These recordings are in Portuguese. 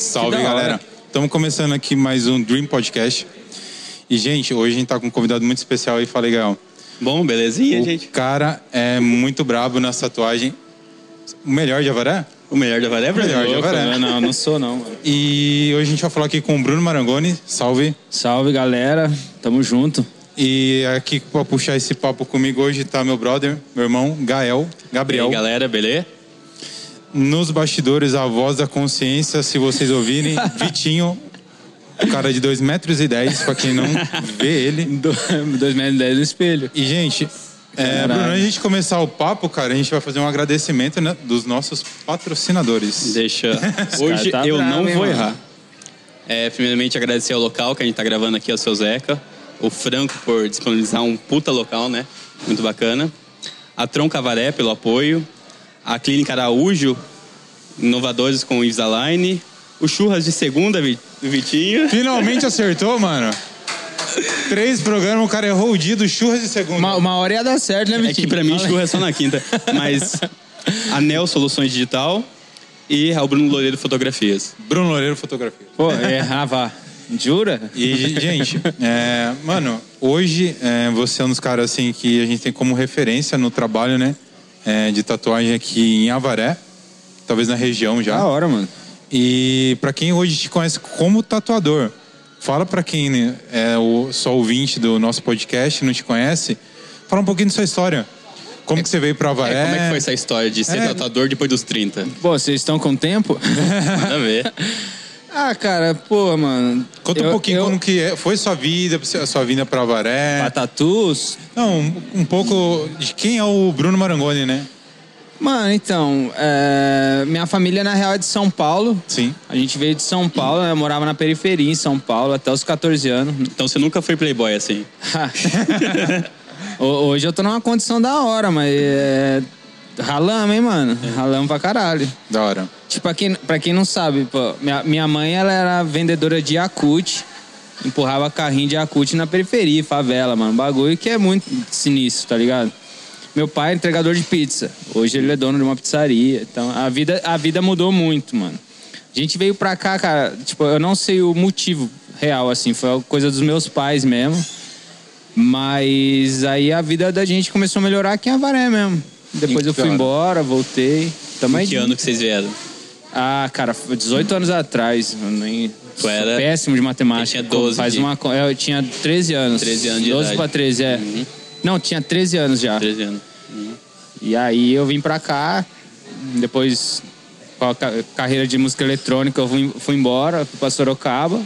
Salve, galera. Estamos começando aqui mais um Dream Podcast. E, gente, hoje a gente tá com um convidado muito especial aí, fala legal. Bom, belezinha, O gente. cara é muito brabo nessa tatuagem. O melhor de Avaré? O melhor da Varé, O melhor de Avaré. Não, não sou não, mano. E hoje a gente vai falar aqui com o Bruno Marangoni. Salve. Salve, galera. Tamo junto. E aqui para puxar esse papo comigo hoje tá meu brother, meu irmão, Gael, E Gabriel. aí, galera, beleza? Nos bastidores, a voz da consciência, se vocês ouvirem, Vitinho, o cara de 2 metros e 10, pra quem não vê ele. Do- 2010 no espelho. E, gente, é. Bruno, antes de a gente começar o papo, cara, a gente vai fazer um agradecimento né, dos nossos patrocinadores. Deixa. Hoje tá eu bravo, não hein, vou errar. É, primeiramente, agradecer ao local que a gente tá gravando aqui, ao seu Zeca. O Franco por disponibilizar um puta local, né? Muito bacana. A Tronca Varé pelo apoio. A Clínica Araújo, inovadores com o Invisalign. O Churras de Segunda, Vitinho. Finalmente acertou, mano. Três programas, o cara errou o dia do churras de segunda. Uma, uma hora ia dar certo, né, É Vitinho? que pra mim churras é só na quinta. Mas a Nel Soluções Digital e ao Bruno Loureiro Fotografias. Bruno Loureiro Fotografia. Pô, errava. Jura? E, gente, é, mano, hoje é, você é um dos caras assim que a gente tem como referência no trabalho, né? É, de tatuagem aqui em Avaré, talvez na região já. Da hora, mano. E pra quem hoje te conhece como tatuador, fala pra quem né, é o, só ouvinte do nosso podcast, não te conhece, fala um pouquinho da sua história. Como que você veio pra Avaré? É, como é que foi essa história de ser É. tatuador depois dos 30? Pô, vocês estão com tempo? Nada a ver. ah, cara, pô, mano. Conta um eu- pouquinho eu- como que é- foi sua vida, a sua vinda pra Avaré. Pra tatus? Não, um, um pouco de quem é o Bruno Marangoni, né? Mano, então, é, minha família na real é de São Paulo. Sim. A gente veio de São Paulo, eu morava na periferia em São Paulo até os 14 anos. Então você nunca foi playboy assim? Ho- Hoje eu tô numa condição da hora, mas é. Ralamos, hein, mano? Ralamos pra caralho. Da hora. Tipo, pra quem, pra quem não sabe, pô, minha, minha mãe ela era vendedora de Yakut. Empurrava carrinho de Yakut na periferia, favela, mano. Bagulho que é muito sinistro, tá ligado? Meu pai é entregador de pizza. Hoje ele é dono de uma pizzaria. Então a vida, a vida mudou muito, mano. A gente veio pra cá, cara. Tipo, eu não sei o motivo real, assim. Foi coisa dos meus pais mesmo. Mas aí a vida da gente começou a melhorar aqui em Avaré mesmo. Depois eu fui hora. embora, voltei. Tamo Em aí que ano que vocês vieram? ah, cara, foi 18 anos atrás. Eu nem. Tu era- péssimo de matemática. Eu tinha 12 Faz de- uma, co- eu tinha 13 anos. 13 anos de 12 idade. pra 13, é. Uhum. Não, tinha 13 anos já. 13 anos. E aí eu vim pra cá, depois com a ca- carreira de música eletrônica eu fui, fui embora, fui pra Sorocaba.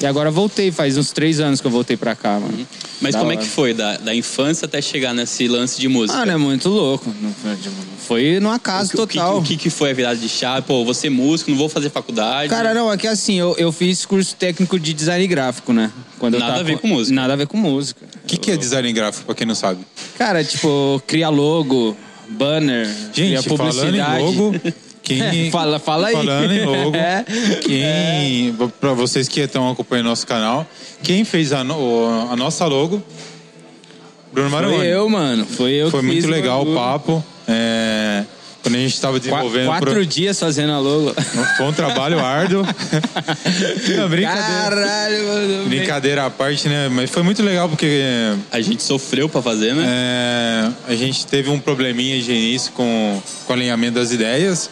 E agora voltei, faz uns três anos que eu voltei pra cá, mano. Mas Da como é hora. que foi da, da infância até chegar nesse lance de música? Mano, é muito louco. Foi- no acaso o, que, total. o que, que foi a virada de chave? Pô, vou ser músico, não vou fazer faculdade. Cara, não, é que assim, eu, eu fiz curso técnico de design gráfico, né? Quando eu Nada tava a ver com música. Nada a ver com música. O que, que é design gráfico, pra quem não sabe? Cara, tipo, cria logo, banner, cria Gente, falando em publicidade. logo, quem... fala, fala aí. Falando em logo, É. quem... Pra vocês que estão acompanhando nosso canal, quem fez a, no- a nossa logo? Bruno Marangoni. Foi eu, mano. Foi eu Foi muito legal o papo. É, Quando a gente estava desenvolvendo... Quatro pro- dias fazendo a logo. Foi um trabalho árduo. Não, brincadeira. Caralho, mano. Brincadeira à parte, né? Mas foi muito legal porque A gente sofreu pra fazer, né? é, a gente teve um probleminha de início com, com o alinhamento das ideias.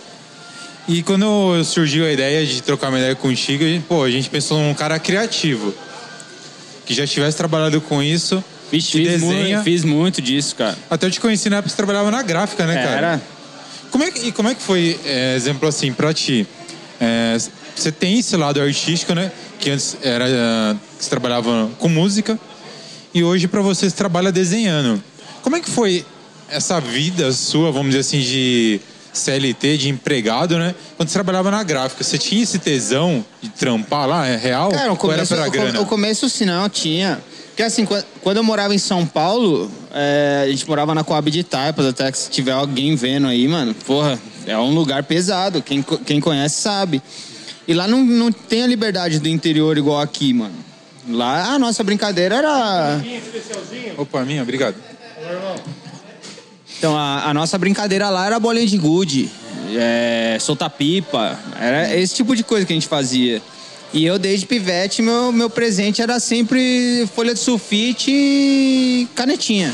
E quando surgiu a ideia de trocar uma ideia contigo, a gente, pô, a gente pensou num cara criativo. Que já tivesse trabalhado com isso. Fiz, que fiz, desenha. muito, fiz muito disso, cara. Até eu te conheci na época que você trabalhava na gráfica, né, cara? Era. Como é que, e como é que foi, é, exemplo assim, pra ti? É, você tem esse lado artístico, né? Que antes era, que você trabalhava com música e hoje pra você você trabalha desenhando. Como é que foi essa vida sua, vamos dizer assim, de CLT, de empregado, né? Quando você trabalhava na gráfica, você tinha esse tesão de trampar lá? É real? Cara, o Ou era começo, pela o, co- grana? o começo sim, não, tinha. Porque assim, quan- quando eu morava em São Paulo, é, a gente morava na Coab de Taipas, até que se tiver alguém vendo aí, mano, porra, é um lugar pesado. Quem, quem conhece sabe. E lá não, não tem a liberdade do interior igual aqui, mano. Lá a nossa brincadeira era. Opa, minha, obrigado. Então a, a nossa brincadeira lá era bolinha de gude. é, soltar pipa. Era esse tipo de coisa que a gente fazia. E eu, desde pivete, meu, meu presente era sempre folha de sulfite e canetinha.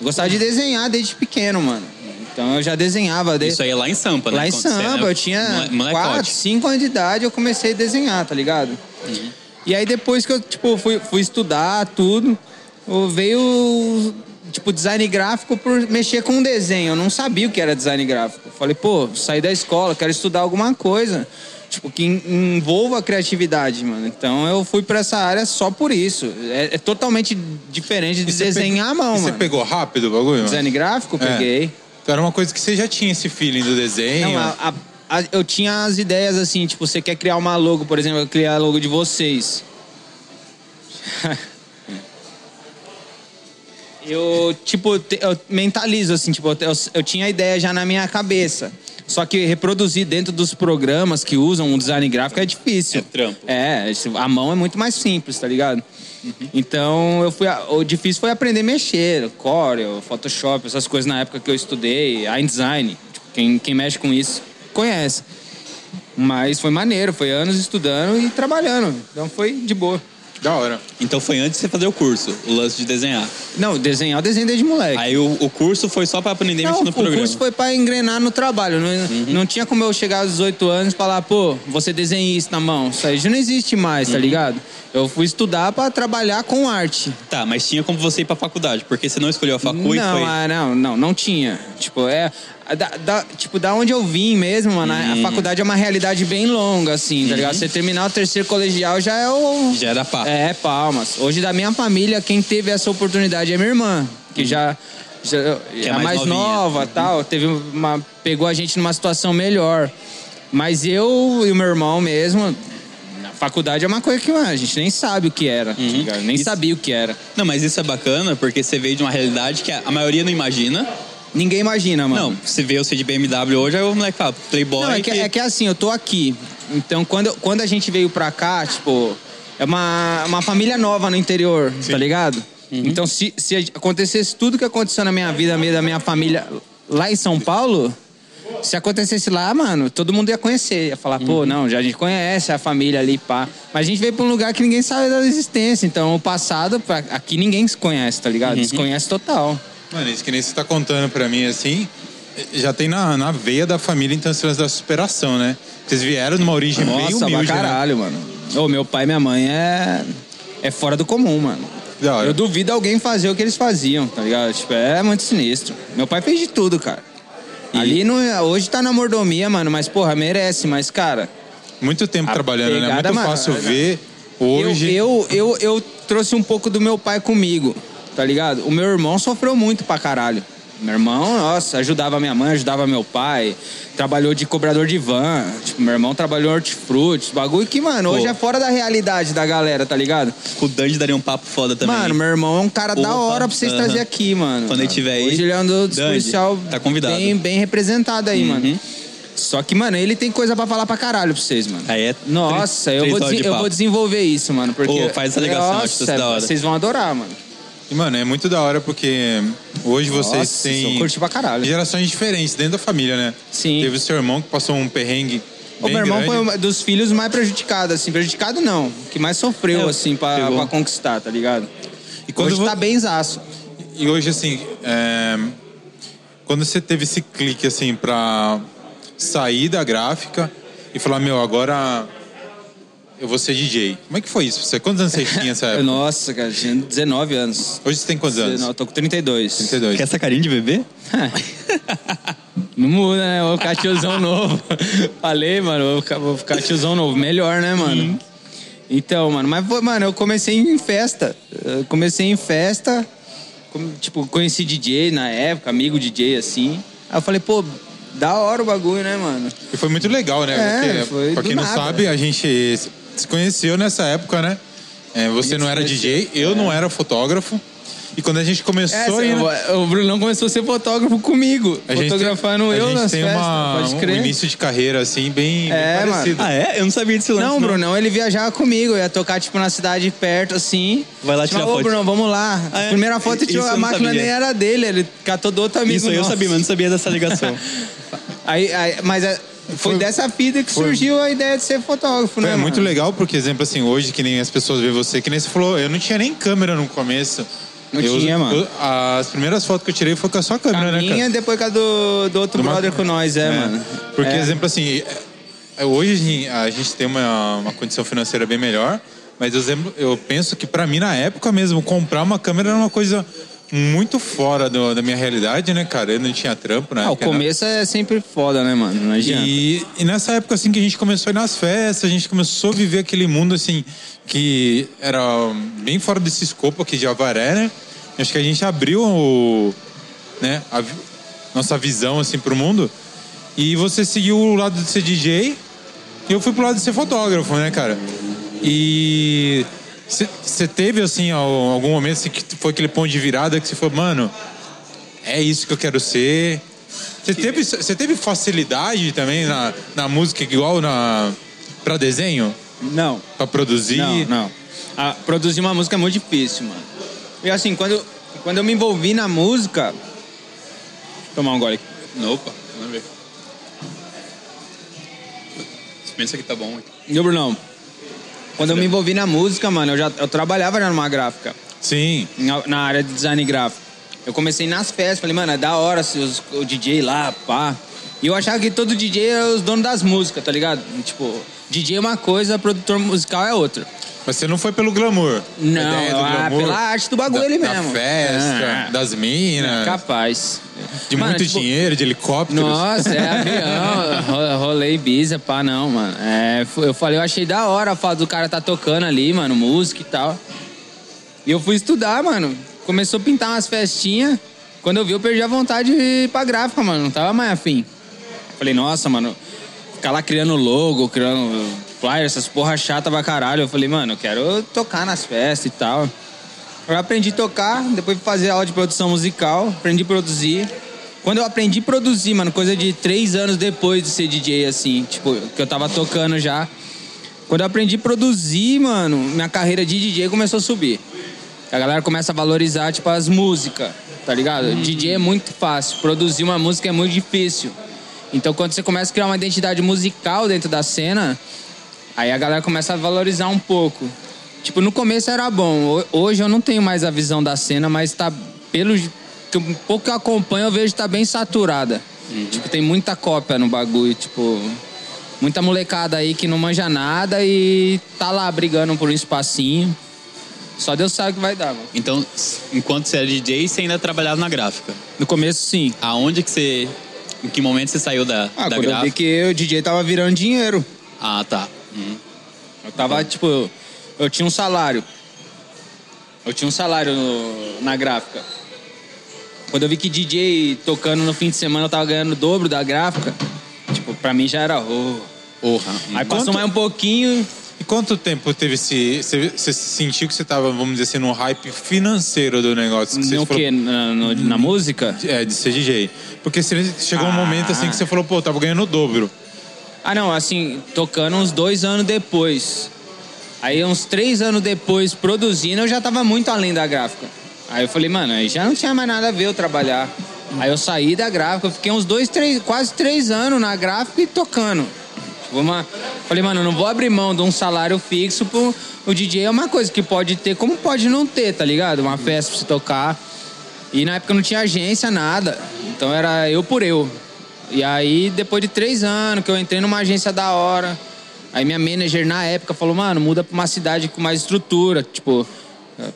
Eu gostava de desenhar desde pequeno, mano. Então eu já desenhava. Desde... Isso aí é lá em Sampa, né? Lá em Sampa, eu tinha mole- molecote. 4, 5 anos de idade, eu comecei a desenhar, tá ligado? Uhum. E aí depois que eu, tipo, fui, fui estudar tudo, veio, tipo, design gráfico por mexer com desenho. Eu não sabia o que era design gráfico. Falei, pô, saí da escola, quero estudar alguma coisa. Tipo, que en- envolva a criatividade, mano. Então eu fui pra essa área só por isso. É, é totalmente diferente de desenhar pegou- à mão, Você mano. pegou rápido o bagulho, mano? Design gráfico, É. peguei. Então era uma coisa que você já tinha esse feeling do desenho. Não, a- a- a- eu tinha as ideias assim, tipo, você quer criar uma logo, por exemplo, eu criar a logo de vocês. eu, tipo, eu mentalizo, assim, tipo, eu, eu tinha a ideia já na minha cabeça. Só que reproduzir dentro dos programas que usam um design gráfico é difícil. É trampo. É, a mão é muito mais simples, tá ligado? Então, eu fui o difícil foi aprender a mexer, Corel, Photoshop, essas coisas na época que eu estudei, InDesign. Tipo, quem, quem mexe com isso conhece. Mas foi maneiro, foi anos estudando e trabalhando. Então foi de boa. Da hora. Então foi antes de você fazer o curso, o lance de desenhar. Não, desenhar eu desenho desde moleque. Aí o, o curso foi só pra aprender Não, mexer no o programa. curso foi pra engrenar no trabalho. Não, Uhum. não tinha como eu chegar aos 18 anos e falar, pô, você desenha isso na mão. Isso aí já não existe mais, Uhum. tá ligado? Eu fui estudar pra trabalhar com arte. Tá, mas tinha como você ir pra faculdade, porque você não escolheu a facu e não, foi... ah, não, não, não tinha. Tipo, é. Da, da- tipo, da onde eu vim mesmo, mano, a- Uhum. a faculdade é uma realidade bem longa, assim, tá ligado? Você terminar o terceiro colegial já é o. Já era pá. É, palmas. Hoje, da minha família, quem teve essa oportunidade é minha irmã, que já. já é é mais mais, nova tal, teve uma, pegou a gente numa situação melhor. Mas eu e o meu irmão mesmo, na faculdade é uma coisa que mano, a gente nem sabe o que era, tá ligado? nem Uhum. Isso- sabia o que era. Não, mas isso é bacana, porque você veio de uma realidade que a maioria não imagina. Ninguém imagina, mano. Não, você vê você de BMW hoje, aí o moleque fala, playboy... Não, é que, é que assim, eu tô aqui. Então, quando, quando a gente veio pra cá, tipo, é uma, uma família nova no interior, tá ligado? Então, se, se acontecesse tudo que aconteceu na minha vida, meio da minha família lá em São Paulo, se acontecesse lá, mano, todo mundo ia conhecer. Ia falar, pô, não, já a gente conhece a família ali, pá. Mas a gente veio pra um lugar que ninguém sabe da existência. Então, o passado, pra- aqui ninguém se conhece, tá ligado? Desconhece total. Mano, isso que nem você tá contando pra mim, assim, já tem na, na veia da família, então, esse da superação, né? Vocês vieram numa origem bem Nossa, humilde, pra né? caralho, mano. Ô, meu pai e minha mãe é. É fora do comum, mano. Eu duvido alguém fazer o que eles faziam, tá ligado? Tipo, é muito sinistro. Meu pai fez de tudo, cara. Ali não, é- hoje tá na mordomia, mano, mas porra, merece. Mas, cara, Muito tempo trabalhando, né? pegada, Muito mano, fácil é- ver hoje. eu, eu, eu, eu trouxe um pouco do meu pai comigo, tá ligado? O meu irmão sofreu muito pra caralho. Meu irmão, nossa, ajudava minha mãe, ajudava meu pai, trabalhou de cobrador de van. Tipo, meu irmão trabalhou em hortifrutis, bagulho que, mano, Pô. hoje é fora da realidade da galera, tá ligado? O Dandy daria um papo foda também. Mano, meu irmão é um cara da Opa, hora pra vocês trazer aqui, mano. Quando ele tiver aí, Hoje ele é um dos Dandy, policial tá convidado. Bem, bem representado aí, Uhum. mano. Só que, mano, ele tem coisa pra falar pra caralho pra vocês, mano. Aí é Nossa, três- eu, três vou, de eu vou desenvolver isso, mano. Porque, Pô, faz essa ligação, acho Nossa, isso da hora. Vocês vão adorar, mano. E, mano, é muito da hora porque hoje vocês Nossa, têm eu curti pra caralho. gerações diferentes dentro da família, né? Sim. Teve o seu irmão que passou um perrengue O meu irmão grande. foi um dos filhos mais prejudicados, assim. Prejudicado não, que mais sofreu, É, assim, pra, pra conquistar, tá ligado? E quando Hoje vo- tá bem zaço. E hoje, assim, é, quando você teve esse clique, assim, pra sair da gráfica e falar, meu, agora eu vou ser DJ. Como é que foi isso? Você, quantos anos você tinha nessa época? Nossa, cara, tinha 19 anos. Hoje você tem quantos anos? Não, eu tô com 32. 32. Quer essa carinha de bebê? Não muda, né? Vou ficar tiozão novo. Falei, mano, vou ficar, vou ficar tiozão novo. Melhor, né, mano? Então, mano, mas, foi, mano, eu comecei em festa. Eu comecei em festa, com- tipo, conheci DJ na época, amigo DJ, assim. Aí eu falei, pô, da hora o bagulho, né, mano? E foi muito legal, né? É, Porque, foi pra do quem não nada. sabe, a gente se conheceu nessa época, né? É, você não era DJ, eu não era fotógrafo. E quando a gente começou É, aí, o Brunão começou a ser fotógrafo comigo, a gente fotografando tem, eu a gente nas tem festas, uma, pode um crer. início de carreira assim bem, É, bem mano. parecido. Ah, é? Eu não sabia desse lance. Não, Brunão, ele viajava comigo, eu ia tocar, tipo, na cidade perto, assim. Vai lá Tipo, tirar Ô, foto. Brunão, vamos lá. Ah, é? Primeira foto, tipo, a não máquina sabia. nem era dele, ele catou do outro amigo Isso aí eu sabia, mas não sabia dessa ligação. Aí, aí- mas é, foi, dessa fita que surgiu a ideia de ser fotógrafo, né, É muito mano? legal porque, exemplo, assim, hoje que nem as pessoas veem você, que nem você falou, eu não tinha nem câmera no começo. Não Eu- tinha, mano. eu- as primeiras fotos que eu tirei foi com a sua câmera, A né, minha, cara? depois com a do, do outro Do brother com nós, é, É, mano. Porque, É. exemplo, assim, é, hoje a gente- tem uma, uma condição financeira bem melhor, mas eu, exemplo, eu penso que pra mim, na época mesmo, comprar uma câmera era uma coisa muito fora do- da minha realidade, né, cara? Eu não tinha trampo, né? Ah, o começo é sempre foda, né, mano? Não adianta. E, e nessa época, assim, que a gente começou a ir nas festas, a gente começou a viver aquele mundo, assim, que era bem fora desse escopo aqui de Avaré, né? Acho que a gente abriu o, né, a nossa visão, assim, pro mundo. E você seguiu o lado de ser DJ e eu fui pro lado de ser fotógrafo, né, cara? E você teve, assim, al- algum momento assim, que foi aquele ponto de virada que você falou, mano, é isso que eu quero ser. Você teve, você teve facilidade também na, na música igual na para desenho? Não. Pra produzir? Não, não. Ah, produzir uma música é muito difícil, mano. E assim, quando, eu- quando eu me envolvi na música. Tomar um gole aqui. Opa, vamos ver. Pensa que tá bom. Viu, Brunão? Quando eu me envolvi na música, mano, eu já eu trabalhava já numa gráfica, Sim. na, na área de design gráfico. Eu comecei nas festas, falei, mano, é da hora se os- o DJ lá, pá. E eu achava que todo DJ era os donos das músicas, tá ligado? Tipo, DJ é uma coisa, produtor musical é outra. Mas você não foi pelo glamour. Não, ah, glamour, pela arte do bagulho da, da mesmo. festa, Ah. das minas, Capaz. de Mano, muito tipo, dinheiro, de helicópteros. Nossa, é avião, ro- rolei Ibiza, pá, não, mano. É, eu falei, eu achei da hora a fato do cara tá tocando ali, mano, música e tal. E eu fui estudar, mano. Começou a pintar umas festinhas. Quando eu vi, eu perdi a vontade de ir pra gráfica, mano. Não tava mais afim. Falei, nossa, mano, ficar lá criando logo, criando flyer, essas porra chata pra caralho. Eu falei, mano, eu quero tocar nas festas e tal. Eu aprendi a tocar, depois fazer aula de produção musical, aprendi a produzir. Quando eu aprendi a produzir, mano, coisa de três anos depois de ser DJ, assim, tipo, que eu tava tocando já. Quando eu aprendi a produzir, mano, minha carreira de DJ começou a subir. A galera começa a valorizar, tipo, as músicas, tá ligado? DJ é muito fácil, produzir uma música é muito difícil. Então, quando você começa a criar uma identidade musical dentro da cena, aí a galera começa a valorizar um pouco. Tipo, no começo era bom. Ho- Hoje eu não tenho mais a visão da cena, mas tá pelo um pouco que eu acompanho, eu vejo que tá bem saturada. Tipo, tem muita cópia no bagulho, tipo, muita molecada aí que não manja nada e tá lá brigando por um espacinho. Só Deus sabe o que vai dar, mano. Então, enquanto você era DJ, você ainda trabalhava na gráfica. No começo, sim. Aonde que você. Em que momento você saiu da, Ah, da quando eu vi gráfica? que o DJ tava virando dinheiro. Ah, tá. Uhum. Eu tava, tipo, eu, eu tinha um salário. Eu tinha um salário no- na gráfica. Quando eu vi que DJ tocando no fim de semana eu tava ganhando o dobro da gráfica, tipo, pra mim já era. Oh. Porra. Aí passou Quanto- mais um pouquinho. E quanto tempo teve esse. Você, sentiu que você tava, vamos dizer assim, no hype financeiro do negócio? Que você No falou- quê? Na, no- na música? É, de ser DJ. Porque você chegou um Ah. momento assim que você falou, pô, tava ganhando o dobro. Ah, não, assim, tocando uns dois anos depois. Aí, uns três anos depois, produzindo, eu já tava muito além da gráfica. Aí eu falei, mano, aí já não tinha mais nada a ver eu trabalhar. Aí eu saí da gráfica, eu fiquei uns dois, três, quase três anos na gráfica e tocando. Uma... Falei, mano, eu não vou abrir mão de um salário fixo pro. O DJ é uma coisa que pode ter, como pode não ter, tá ligado? Uma festa pra você tocar. E na época não tinha agência, nada. Então era eu por eu. E aí, depois de três anos que eu entrei numa agência da hora, aí minha manager na época falou, mano, muda pra uma cidade com mais estrutura, tipo, eh,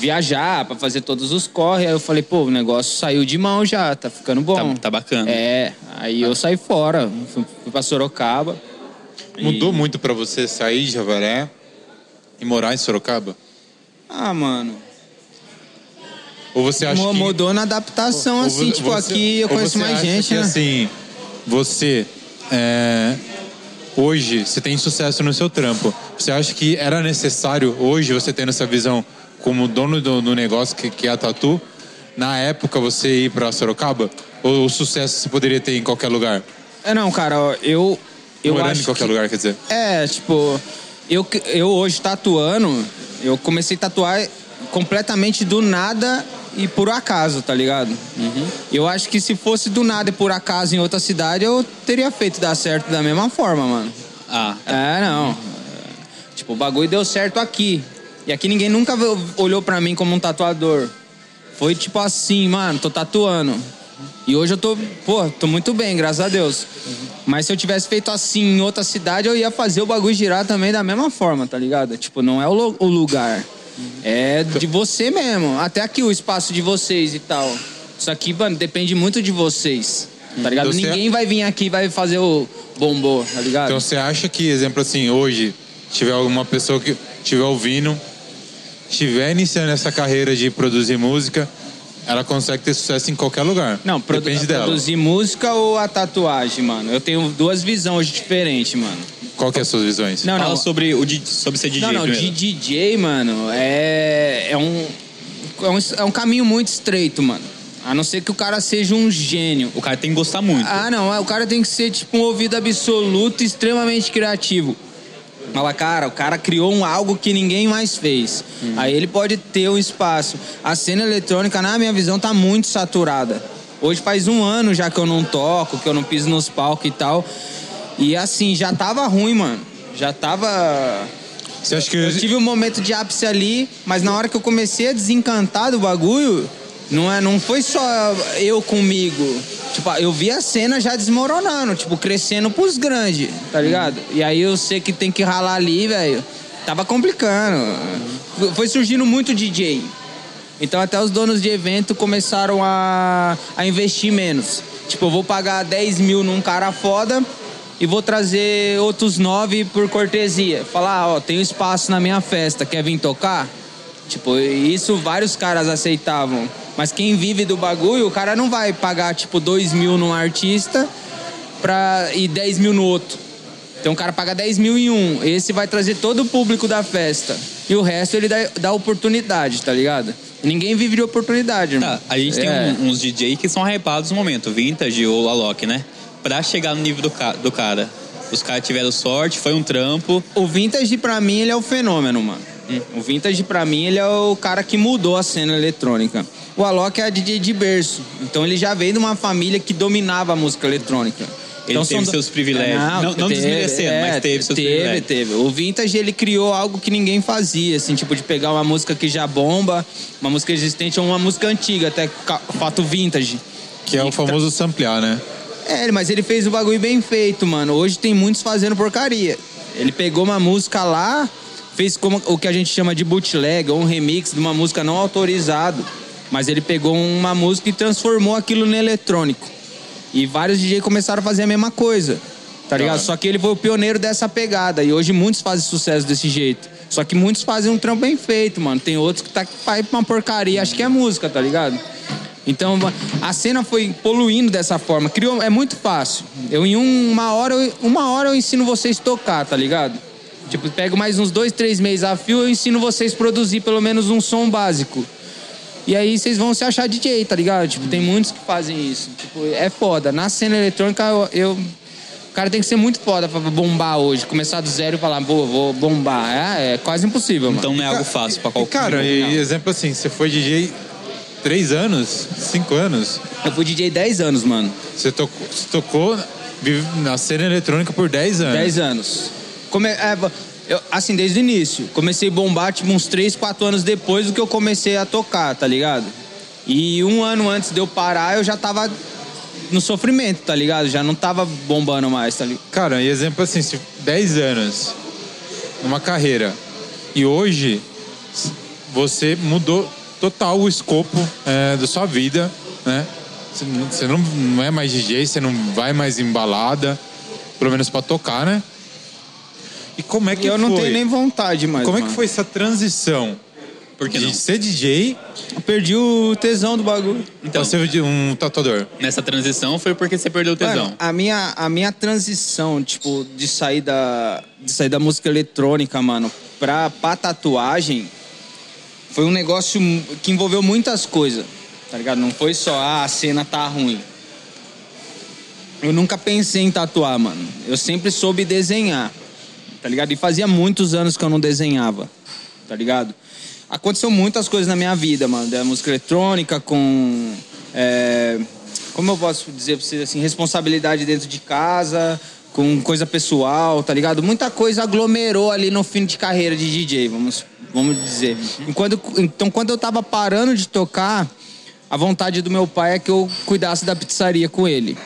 viajar, pra fazer todos os corre. Aí eu falei, pô, o negócio saiu de mão já, tá ficando bom. Tá- tá bacana. É, aí eu saí fora, fui, fui pra Sorocaba. Mudou muito pra você sair de Javaré e morar em Sorocaba? Ah, mano. Ou você acha Mu- que... Mudou na adaptação, ou assim, vo- tipo, você- aqui eu ou conheço mais gente, que, né? assim, você... é, Hoje, você tem sucesso no seu trampo. Você acha que era necessário, hoje, você tendo essa visão como dono do, do negócio que, que é a Tatu, na época você ir pra Sorocaba? Ou o sucesso você poderia ter em qualquer lugar? É, não, cara, eu. Eu Morando em qualquer que- lugar, quer dizer. É, tipo, eu, eu hoje tatuando, eu comecei a tatuar completamente do nada e por acaso, tá ligado? Eu acho que se fosse do nada e por acaso em outra cidade, eu teria feito dar certo da mesma forma, mano. Ah, É, não. Tipo, o bagulho deu certo aqui. E aqui ninguém nunca olhou pra mim como um tatuador. Foi tipo assim, mano, tô tatuando. E hoje eu tô, pô, tô muito bem, graças a Deus. Mas se eu tivesse feito assim em outra cidade, eu ia fazer o bagulho girar também da mesma forma, tá ligado? Tipo, não é o, o lugar. É de você mesmo. Até aqui o espaço de vocês e tal. Isso aqui, mano, depende muito de vocês. Tá ligado? Então Ninguém vai vir aqui e vai fazer o bombô, tá ligado? Então você acha que, exemplo assim, hoje, tiver alguma pessoa que estiver ouvindo, estiver iniciando essa carreira de produzir música, ela consegue ter sucesso em qualquer lugar. Não, produ Depende dela. produzir música ou a tatuagem, mano? Eu tenho duas visões diferentes, mano. Qual que é as suas visões? Não, fala não. sobre, o, sobre ser DJ não, não, de primeiro. DJ, mano, é, é, um, é, um, é um caminho muito estreito, mano. A não ser que o cara seja um gênio. O cara tem que gostar muito. Ah, não, o cara tem que ser, tipo, um ouvido absoluto, extremamente criativo. Fala, cara, o cara criou um algo que ninguém mais fez. Aí ele pode ter um espaço. A cena eletrônica, na minha visão, tá muito saturada. Hoje faz um ano já que eu não toco, que eu não piso nos palcos e tal. E assim, já tava ruim, mano. Já tava. Você acha que Eu tive um momento de ápice ali, mas na hora que eu comecei a desencantar do bagulho, não, é, não foi só eu comigo. Tipo, eu vi a cena já desmoronando, tipo, crescendo pros grandes, tá ligado? E aí eu sei que tem que ralar ali, velho. Tava complicando. Foi surgindo muito DJ. Então até os donos de evento começaram a, a investir menos. Tipo, eu vou pagar 10 mil num cara foda e vou trazer outros 9 por cortesia. Falar, ó, tem espaço na minha festa, quer vir tocar? Tipo, isso vários caras aceitavam. Mas quem vive do bagulho, o cara não vai pagar, tipo, 2 mil num artista pra, e 10 mil no outro. Então o cara paga 10 mil em um. Esse vai trazer todo o público da festa. E o resto ele dá, dá oportunidade, tá ligado? Ninguém vive de oportunidade, irmão. Tá, a gente tem É. um- uns DJ que são hypados no momento, Vintage ou Alok, né? Pra chegar no nível do, ca- do cara. Os caras tiveram sorte, foi um trampo. O Vintage, pra mim, ele é o fenômeno, mano. O Vintage, pra mim, ele é o cara que mudou a cena eletrônica. O Alok é a DJ de berço. Então ele já veio de uma família que dominava a música eletrônica. Ele então, teve são- seus privilégios. Não- não desmerecendo, mas teve seus teve, privilégios. Teve, O Vintage, ele criou algo que ninguém fazia, assim, tipo, de pegar uma música que já bomba, uma música existente ou uma música antiga, até fato vintage. que é o famoso samplear, né? É, mas ele fez o bagulho bem feito, mano. Hoje tem muitos fazendo porcaria. Ele pegou uma música lá, fez como o que a gente chama de bootleg, ou um remix de uma música não autorizado. Mas ele pegou uma música e transformou aquilo no eletrônico. E vários DJ começaram a fazer a mesma coisa. Tá ligado? Tá. Só que ele foi o pioneiro dessa pegada. E hoje muitos fazem sucesso desse jeito. Só que muitos fazem um trampo bem feito, mano. Tem outros que tá faz uma porcaria. Acho que é música, tá ligado? Então a cena foi poluindo dessa forma. Criou, é muito fácil. Eu em um- uma hora, eu- uma hora eu ensino vocês tocar, tá ligado? Tipo, pego mais uns dois, três meses a fio, eu ensino vocês produzir pelo menos um som básico. E aí vocês vão se achar DJ, tá ligado? Tipo, tem muitos que fazem isso. Tipo, é foda. Na cena eletrônica, eu, eu- O cara tem que ser muito foda pra bombar hoje. Começar do zero e falar, vou bombar. É, é quase impossível, mano. Então não é algo fácil pra qualquer cara, e exemplo assim, você foi DJ três anos, cinco anos, Eu fui DJ 10 anos, mano. você tocou, você tocou na cena eletrônica por 10 anos. 10 anos. Come... é, eu, assim, desde o início. Comecei a bombar, tipo, uns 3, 4 anos depois do que eu comecei a tocar, tá ligado? E um ano antes de eu parar, eu já tava no sofrimento, tá ligado? Já não tava bombando mais, tá ligado? Cara, e exemplo assim, se 10 anos numa carreira e hoje você mudou total o escopo é, da sua vida, né? Você não- Você não, é mais DJ, você não vai mais em balada, pelo menos pra tocar, né? E como é que eu foi? não tenho nem vontade mais. Como é mano. que foi essa transição? Por que de ser DJ Eu perdi o tesão do bagulho. então ser um tatuador. Nessa transição foi porque você perdeu o tesão. Mano, a minha, a minha transição, tipo, de sair da, de sair da música eletrônica, mano, pra, pra tatuagem, foi um negócio que envolveu muitas coisas, tá ligado? Não foi só, ah, a cena tá ruim. Eu nunca pensei em tatuar, mano. Eu sempre soube desenhar, tá ligado? E fazia muitos anos que eu não desenhava, tá ligado? Aconteceu muitas coisas na minha vida, mano. Da música eletrônica, com. É, como eu posso dizer pra vocês assim? Responsabilidade dentro de casa, com coisa pessoal, tá ligado? Muita coisa aglomerou ali no fim de carreira de DJ, vamos, vamos dizer. Enquanto, então, quando eu tava parando de tocar, a vontade do meu pai é que eu cuidasse da pizzaria com ele.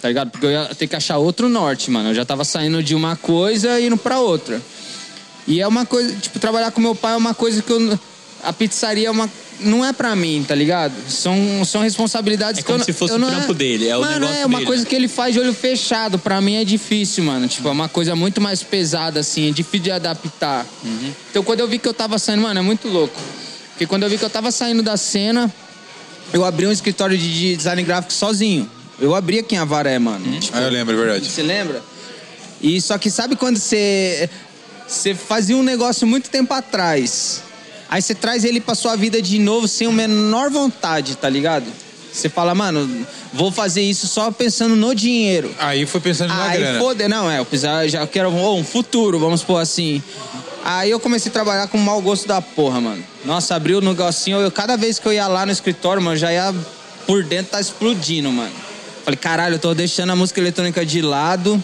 Tá ligado? Porque eu ia ter que achar outro norte, mano. Eu já tava saindo de uma coisa e indo pra outra. E é uma coisa, tipo, trabalhar com meu pai é uma coisa que eu. A pizzaria é uma. Não é pra mim, tá ligado? São, são responsabilidades É que eu como não- se fosse o trampo dele, é o mano, negócio é uma dele, coisa né? que ele faz de olho fechado. Pra mim é difícil, mano. Tipo, é uma coisa muito mais pesada, assim. É difícil de adaptar. Uhum. Então, quando eu vi que eu tava saindo, mano, é muito louco. Porque quando eu vi que eu tava saindo da cena, eu abri um escritório de design gráfico sozinho. Eu abri aqui em Avaré, mano. Uhum. Tipo, Ah, eu lembro, é verdade. você lembra? E só que sabe quando você você fazia um negócio muito tempo atrás. Aí você traz ele pra sua vida de novo sem a menor vontade, tá ligado? Você fala, mano, vou fazer isso só pensando no dinheiro. Aí foi pensando na Aí grana. foda, não, é, eu já quero oh, um futuro, vamos pôr assim. Aí eu comecei a trabalhar com mau gosto da porra, mano. Nossa, abriu o negocinho, eu, cada vez que eu ia lá no escritório, mano, já ia por dentro tá explodindo, mano. Falei, caralho, eu tô deixando a música eletrônica de lado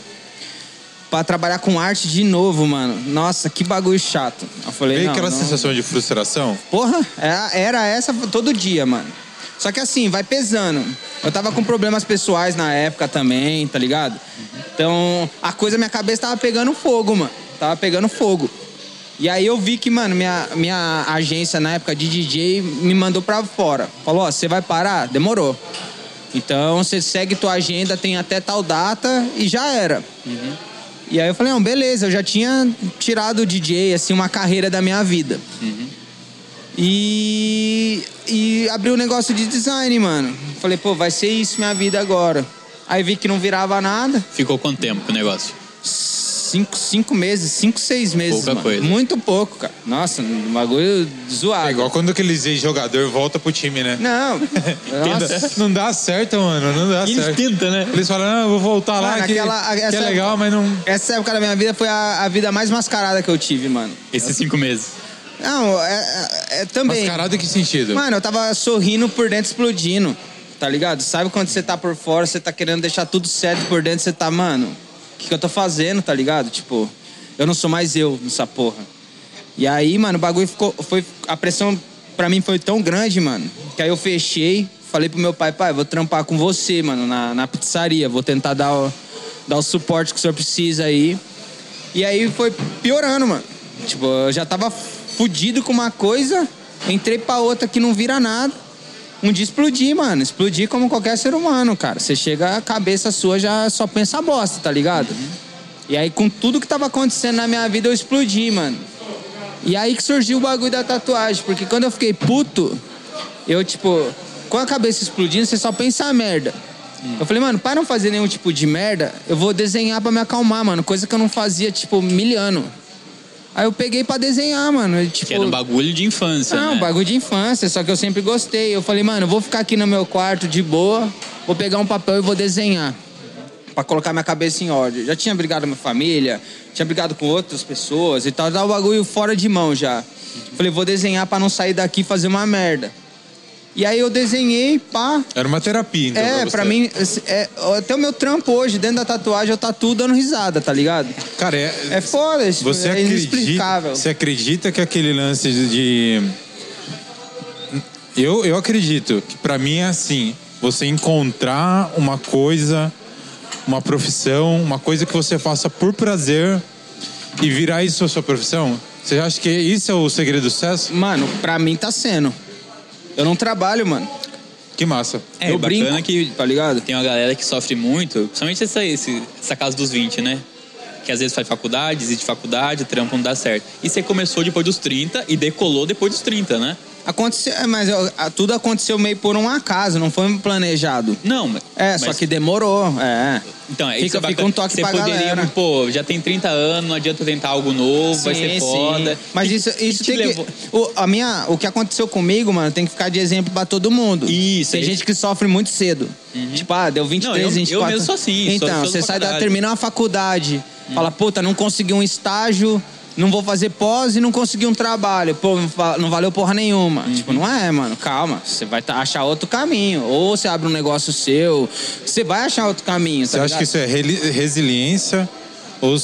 pra trabalhar com arte de novo, mano. Nossa, que bagulho chato. Eu falei, Veio aquela não. sensação de frustração? Porra, era, era essa todo dia, mano. Só que assim, vai pesando. Eu tava com problemas pessoais na época também, tá ligado? Então, a coisa, minha cabeça tava pegando fogo, mano. Tava pegando fogo. E aí eu vi que, mano, minha, minha agência na época de DJ me mandou pra fora. Falou, ó, você vai parar? Demorou. Então, você segue tua agenda, tem até tal data e já era. E aí eu falei, não, beleza, eu já tinha tirado o DJ, assim, uma carreira da minha vida. E, e abri um negócio de design, mano. Falei, pô, vai ser isso minha vida agora. Aí vi que não virava nada. Ficou quanto tempo com o negócio? Cinco, cinco meses, cinco, seis meses. Pouca mano. coisa. Muito pouco, cara. Nossa, um bagulho zoado. É igual quando aqueles ex-jogador volta pro time, né? Não. Nossa. Não dá certo, mano. Não dá Eles certo. tentam, né? Eles falam, não, eu vou voltar lá, Mano, que, aquela- que essa é legal, mas não... Essa época da minha vida foi a, a vida mais mascarada que eu tive, mano. Esses cinco meses. Não, é, é- é também. Mascarado em que sentido? Mano, eu tava sorrindo por dentro, explodindo. Tá ligado? Sabe quando você tá por fora, você tá querendo deixar tudo certo por dentro, você tá, mano, que, que eu tô fazendo, tá ligado? Tipo, eu não sou mais eu nessa porra. E aí, mano, o bagulho ficou. Foi, a pressão pra mim foi tão grande, mano, que aí eu fechei, falei pro meu pai, pai, vou trampar com você, mano, na, na pizzaria. Vou tentar dar o, dar o suporte que o senhor precisa aí. E aí foi piorando, mano. Tipo, eu já tava fudido com uma coisa, entrei pra outra que não vira nada. Um dia explodi, mano. Explodi como qualquer ser humano, cara. Você chega, a cabeça sua já só pensa bosta, tá ligado? E aí, com tudo que tava acontecendo na minha vida, eu explodi, mano. E aí que surgiu o bagulho da tatuagem. Porque quando eu fiquei puto, eu, tipo, com a cabeça explodindo, você só pensa a merda. Eu falei, mano, para não fazer nenhum tipo de merda, eu vou desenhar pra me acalmar, mano. Coisa que eu não fazia, tipo, mil anos. Aí eu peguei pra desenhar, mano. Tipo, Que era um bagulho de infância, não, né? bagulho de infância, só que eu sempre gostei. Eu falei, mano, eu vou ficar aqui no meu quarto de boa, vou pegar um papel e vou desenhar. Pra colocar minha cabeça em ordem. Já tinha brigado com minha família, tinha brigado com outras pessoas e tal, tava o bagulho fora de mão já. Falei, vou desenhar pra não sair daqui e fazer uma merda. E aí eu desenhei, pá. Era uma terapia, então, é, você. pra mim, é, até o meu trampo hoje, dentro da tatuagem, eu tatuo dando risada, tá ligado? Cara, é... É foda, isso Você é acredita, inexplicável. você acredita que aquele lance de... de- Eu, eu acredito que pra mim é assim, você encontrar uma coisa, uma profissão, uma coisa que você faça por prazer e virar isso a sua profissão. Você acha que isso é o segredo do sucesso? Mano, pra mim tá sendo. Eu não trabalho, mano. Que massa. É, eu bacana brinco, é que tá ligado? tem uma galera que sofre muito, principalmente essa, esse- essa casa dos 20, né? Que às vezes faz faculdade, desiste de faculdade, trampo não dá certo. E você começou depois dos 30 e decolou depois dos 30, né? Aconteceu, é, mas tudo aconteceu meio por um acaso, não foi planejado. Não, mas- É, só mas- que demorou, é. Então, é Fica- isso é fica bacana. um toque Você pra poderia, galera. pô, já tem 30 anos, não adianta tentar algo novo, vai ser Sim, foda. sim. Mas isso, isso te tem levou- que. O, a minha, o que aconteceu comigo, mano, tem que ficar de exemplo pra todo mundo. Isso, Tem é gente isso. que sofre muito cedo. Tipo, ah, deu 23, Não, eu- eu 24. mesmo sou assim, Então, você sai da. termina uma faculdade, fala, puta, não consegui um estágio. Não vou fazer pós e não consegui um trabalho. Pô, não valeu porra nenhuma. Uhum. Tipo, não é, mano. Calma. Você vai achar outro caminho. Ou você abre um negócio seu. Você vai achar outro caminho. Você tá acha que isso é resiliência ou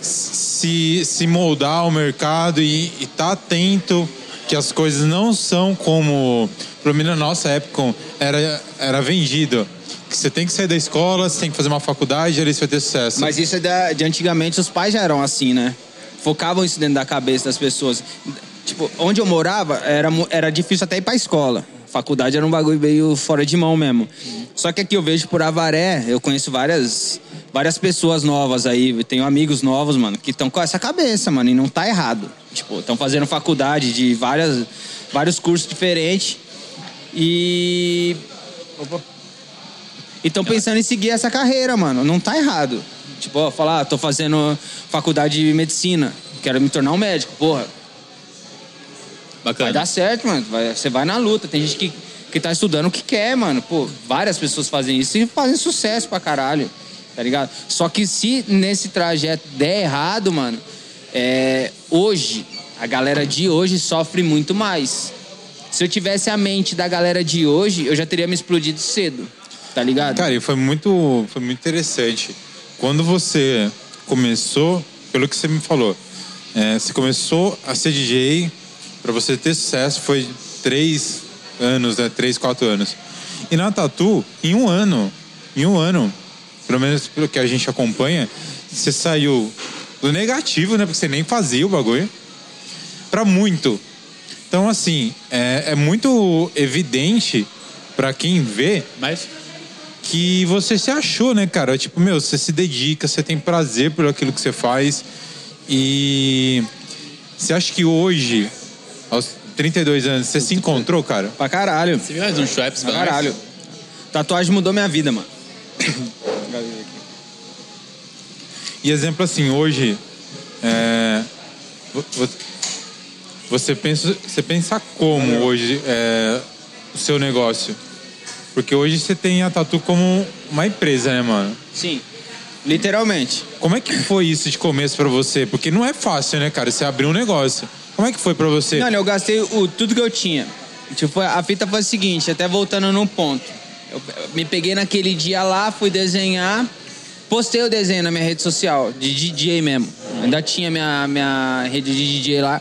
se, se moldar ao mercado e estar tá atento que as coisas não são como, pelo menos na nossa época, era, era vendido. Que você tem que sair da escola, você tem que fazer uma faculdade, ali você vai ter sucesso. Mas isso é da- de antigamente, os pais já eram assim, né? Focavam isso dentro da cabeça das pessoas. Tipo, onde eu morava, era, era difícil até ir pra escola. Faculdade era um bagulho meio fora de mão mesmo. Só que aqui eu vejo por Avaré, eu conheço várias, várias pessoas novas aí. Tenho amigos novos, mano, que estão com essa cabeça, mano, e não tá errado. Tipo, estão fazendo faculdade de várias, vários cursos diferentes. E. Opa. E estão pensando em seguir essa carreira, mano. Não tá errado. Tipo, ó, falar, ah, tô fazendo faculdade de medicina, quero me tornar um médico. Porra, vai Bacana. dar certo, mano. Vai- você vai na luta. Tem gente que, que tá estudando o que quer, mano. Pô, várias pessoas fazem isso e fazem sucesso pra caralho. Tá ligado? Só que se nesse trajeto der errado, mano, é, hoje, a galera de hoje sofre muito mais. Se eu tivesse a mente da galera de hoje, eu já teria me explodido cedo. Tá ligado? Cara, e foi muito, foi muito interessante. Quando você começou, pelo que você me falou, é, você começou a ser DJ, para você ter sucesso foi três anos, né? Três, quatro anos. E na Tatu, em um ano, em um ano, pelo menos pelo que a gente acompanha, você saiu do negativo, né? Porque você nem fazia o bagulho, para muito. Então, assim, é, é muito evidente para quem vê Mas que você se achou, né, cara? Tipo, meu, você se dedica, você tem prazer por aquilo que você faz. E você acha que hoje, aos 32 anos, você se encontrou, cara? Pra caralho. você viu mais um Schweppes Pra caralho. Tatuagem mudou minha vida, mano. E exemplo assim, hoje, é, vo- vo- você pensa, você pensa como hoje é, o seu negócio? Porque hoje você tem a Tatu como uma empresa, né, mano? Sim. Literalmente. Como é que foi isso de começo pra você? Porque não é fácil, né, cara? Você abrir um negócio. Como é que foi pra você? Mano, eu gastei o, tudo que eu tinha. Tipo, a fita foi a seguinte, até voltando no ponto. Eu, eu me peguei naquele dia lá, fui desenhar, postei o desenho na minha rede social, de DJ mesmo. Ainda tinha minha, minha rede de DJ lá.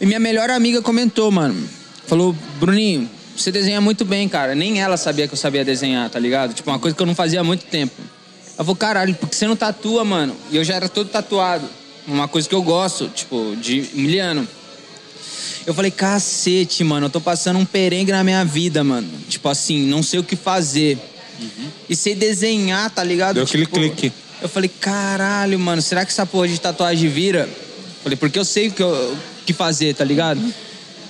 E minha melhor amiga comentou, mano. Falou, Bruninho, você desenha muito bem, cara. Nem ela sabia que eu sabia desenhar, tá ligado? Tipo, uma coisa que eu não fazia há muito tempo. Ela falou, caralho, por que você não tatua, mano? E eu já era todo tatuado. Uma coisa que eu gosto, tipo, de miliano. Eu falei, cacete, mano, eu tô passando um perengue na minha vida, mano. Tipo assim, não sei o que fazer. E sei desenhar, tá ligado? Deu aquele Tipo, clique. Eu falei, caralho, mano, será que essa porra de tatuagem vira? Falei, porque eu sei o que, eu- o que fazer, tá ligado?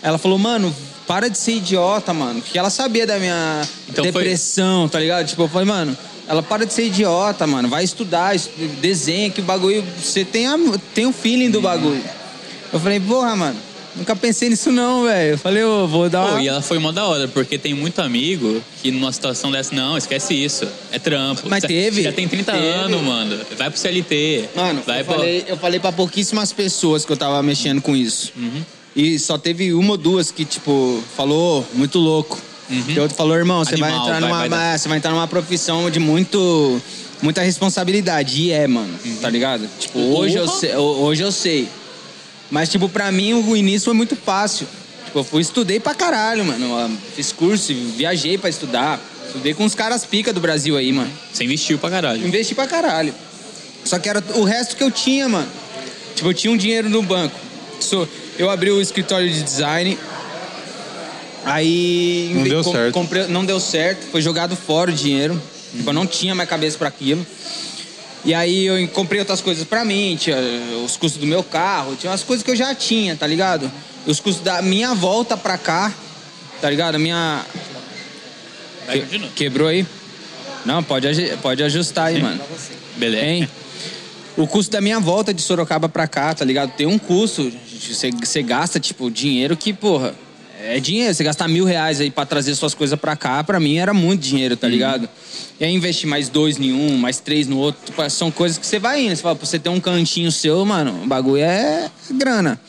Ela falou, mano, para de ser idiota, mano. Porque ela sabia da minha Então foi- depressão, tá ligado? Tipo, eu falei, mano, ela para de ser idiota, mano. Vai estudar, estu- desenha, que o bagulho. Você tem, a, tem o feeling do bagulho. Eu falei, porra, mano, nunca pensei nisso não, velho. Eu falei, ô, vou dar Pô, uma. e ela foi mó da hora, porque tem muito amigo que numa situação dessa, não, esquece isso. É trampo. Mas teve. Já tem 30 Teve. anos, mano. Vai pro CLT. Mano, vai eu, pro... falei, eu falei pra pouquíssimas pessoas que eu tava mexendo com isso. Uhum. E só teve uma ou duas que, tipo, falou muito louco. E outro falou, irmão, você vai Uhum. Entrar vai- numa. vai dar- Você vai entrar numa profissão de muito. Muita responsabilidade. E é, mano. Tá ligado? Tipo, hoje eu, sei, ho- hoje eu sei. Mas, tipo, pra mim o início foi muito fácil. Tipo, eu fui, estudei pra caralho, mano. Eu fiz curso, viajei pra estudar. Estudei com os caras pica do Brasil aí, mano. Você investiu pra caralho. Investi pra caralho. Só que era o resto que eu tinha, mano. Tipo, eu tinha um dinheiro no banco. So, eu abri o escritório de design. Aí. Não deu certo. comprei- não deu certo. Foi jogado fora o dinheiro. Tipo, eu não tinha mais cabeça pra aquilo. E aí eu comprei outras coisas pra mim, tinha os custos do meu carro, tinha umas coisas que eu já tinha, tá ligado? Os custos da minha volta pra cá, tá ligado? A minha. Que- quebrou aí? Não, pode, pode ajustar aí, mano. Beleza. Hein? O custo da minha volta de Sorocaba pra cá, tá ligado? Tem um custo. Você, gasta, tipo, dinheiro que, porra, é dinheiro. Você gastar mil reais aí pra trazer suas coisas pra cá, pra mim era muito dinheiro, tá ligado? E aí investir mais dois em um, mais três no outro, tipo, são coisas que você vai indo. Você fala, pra você ter um cantinho seu, mano, o bagulho é grana.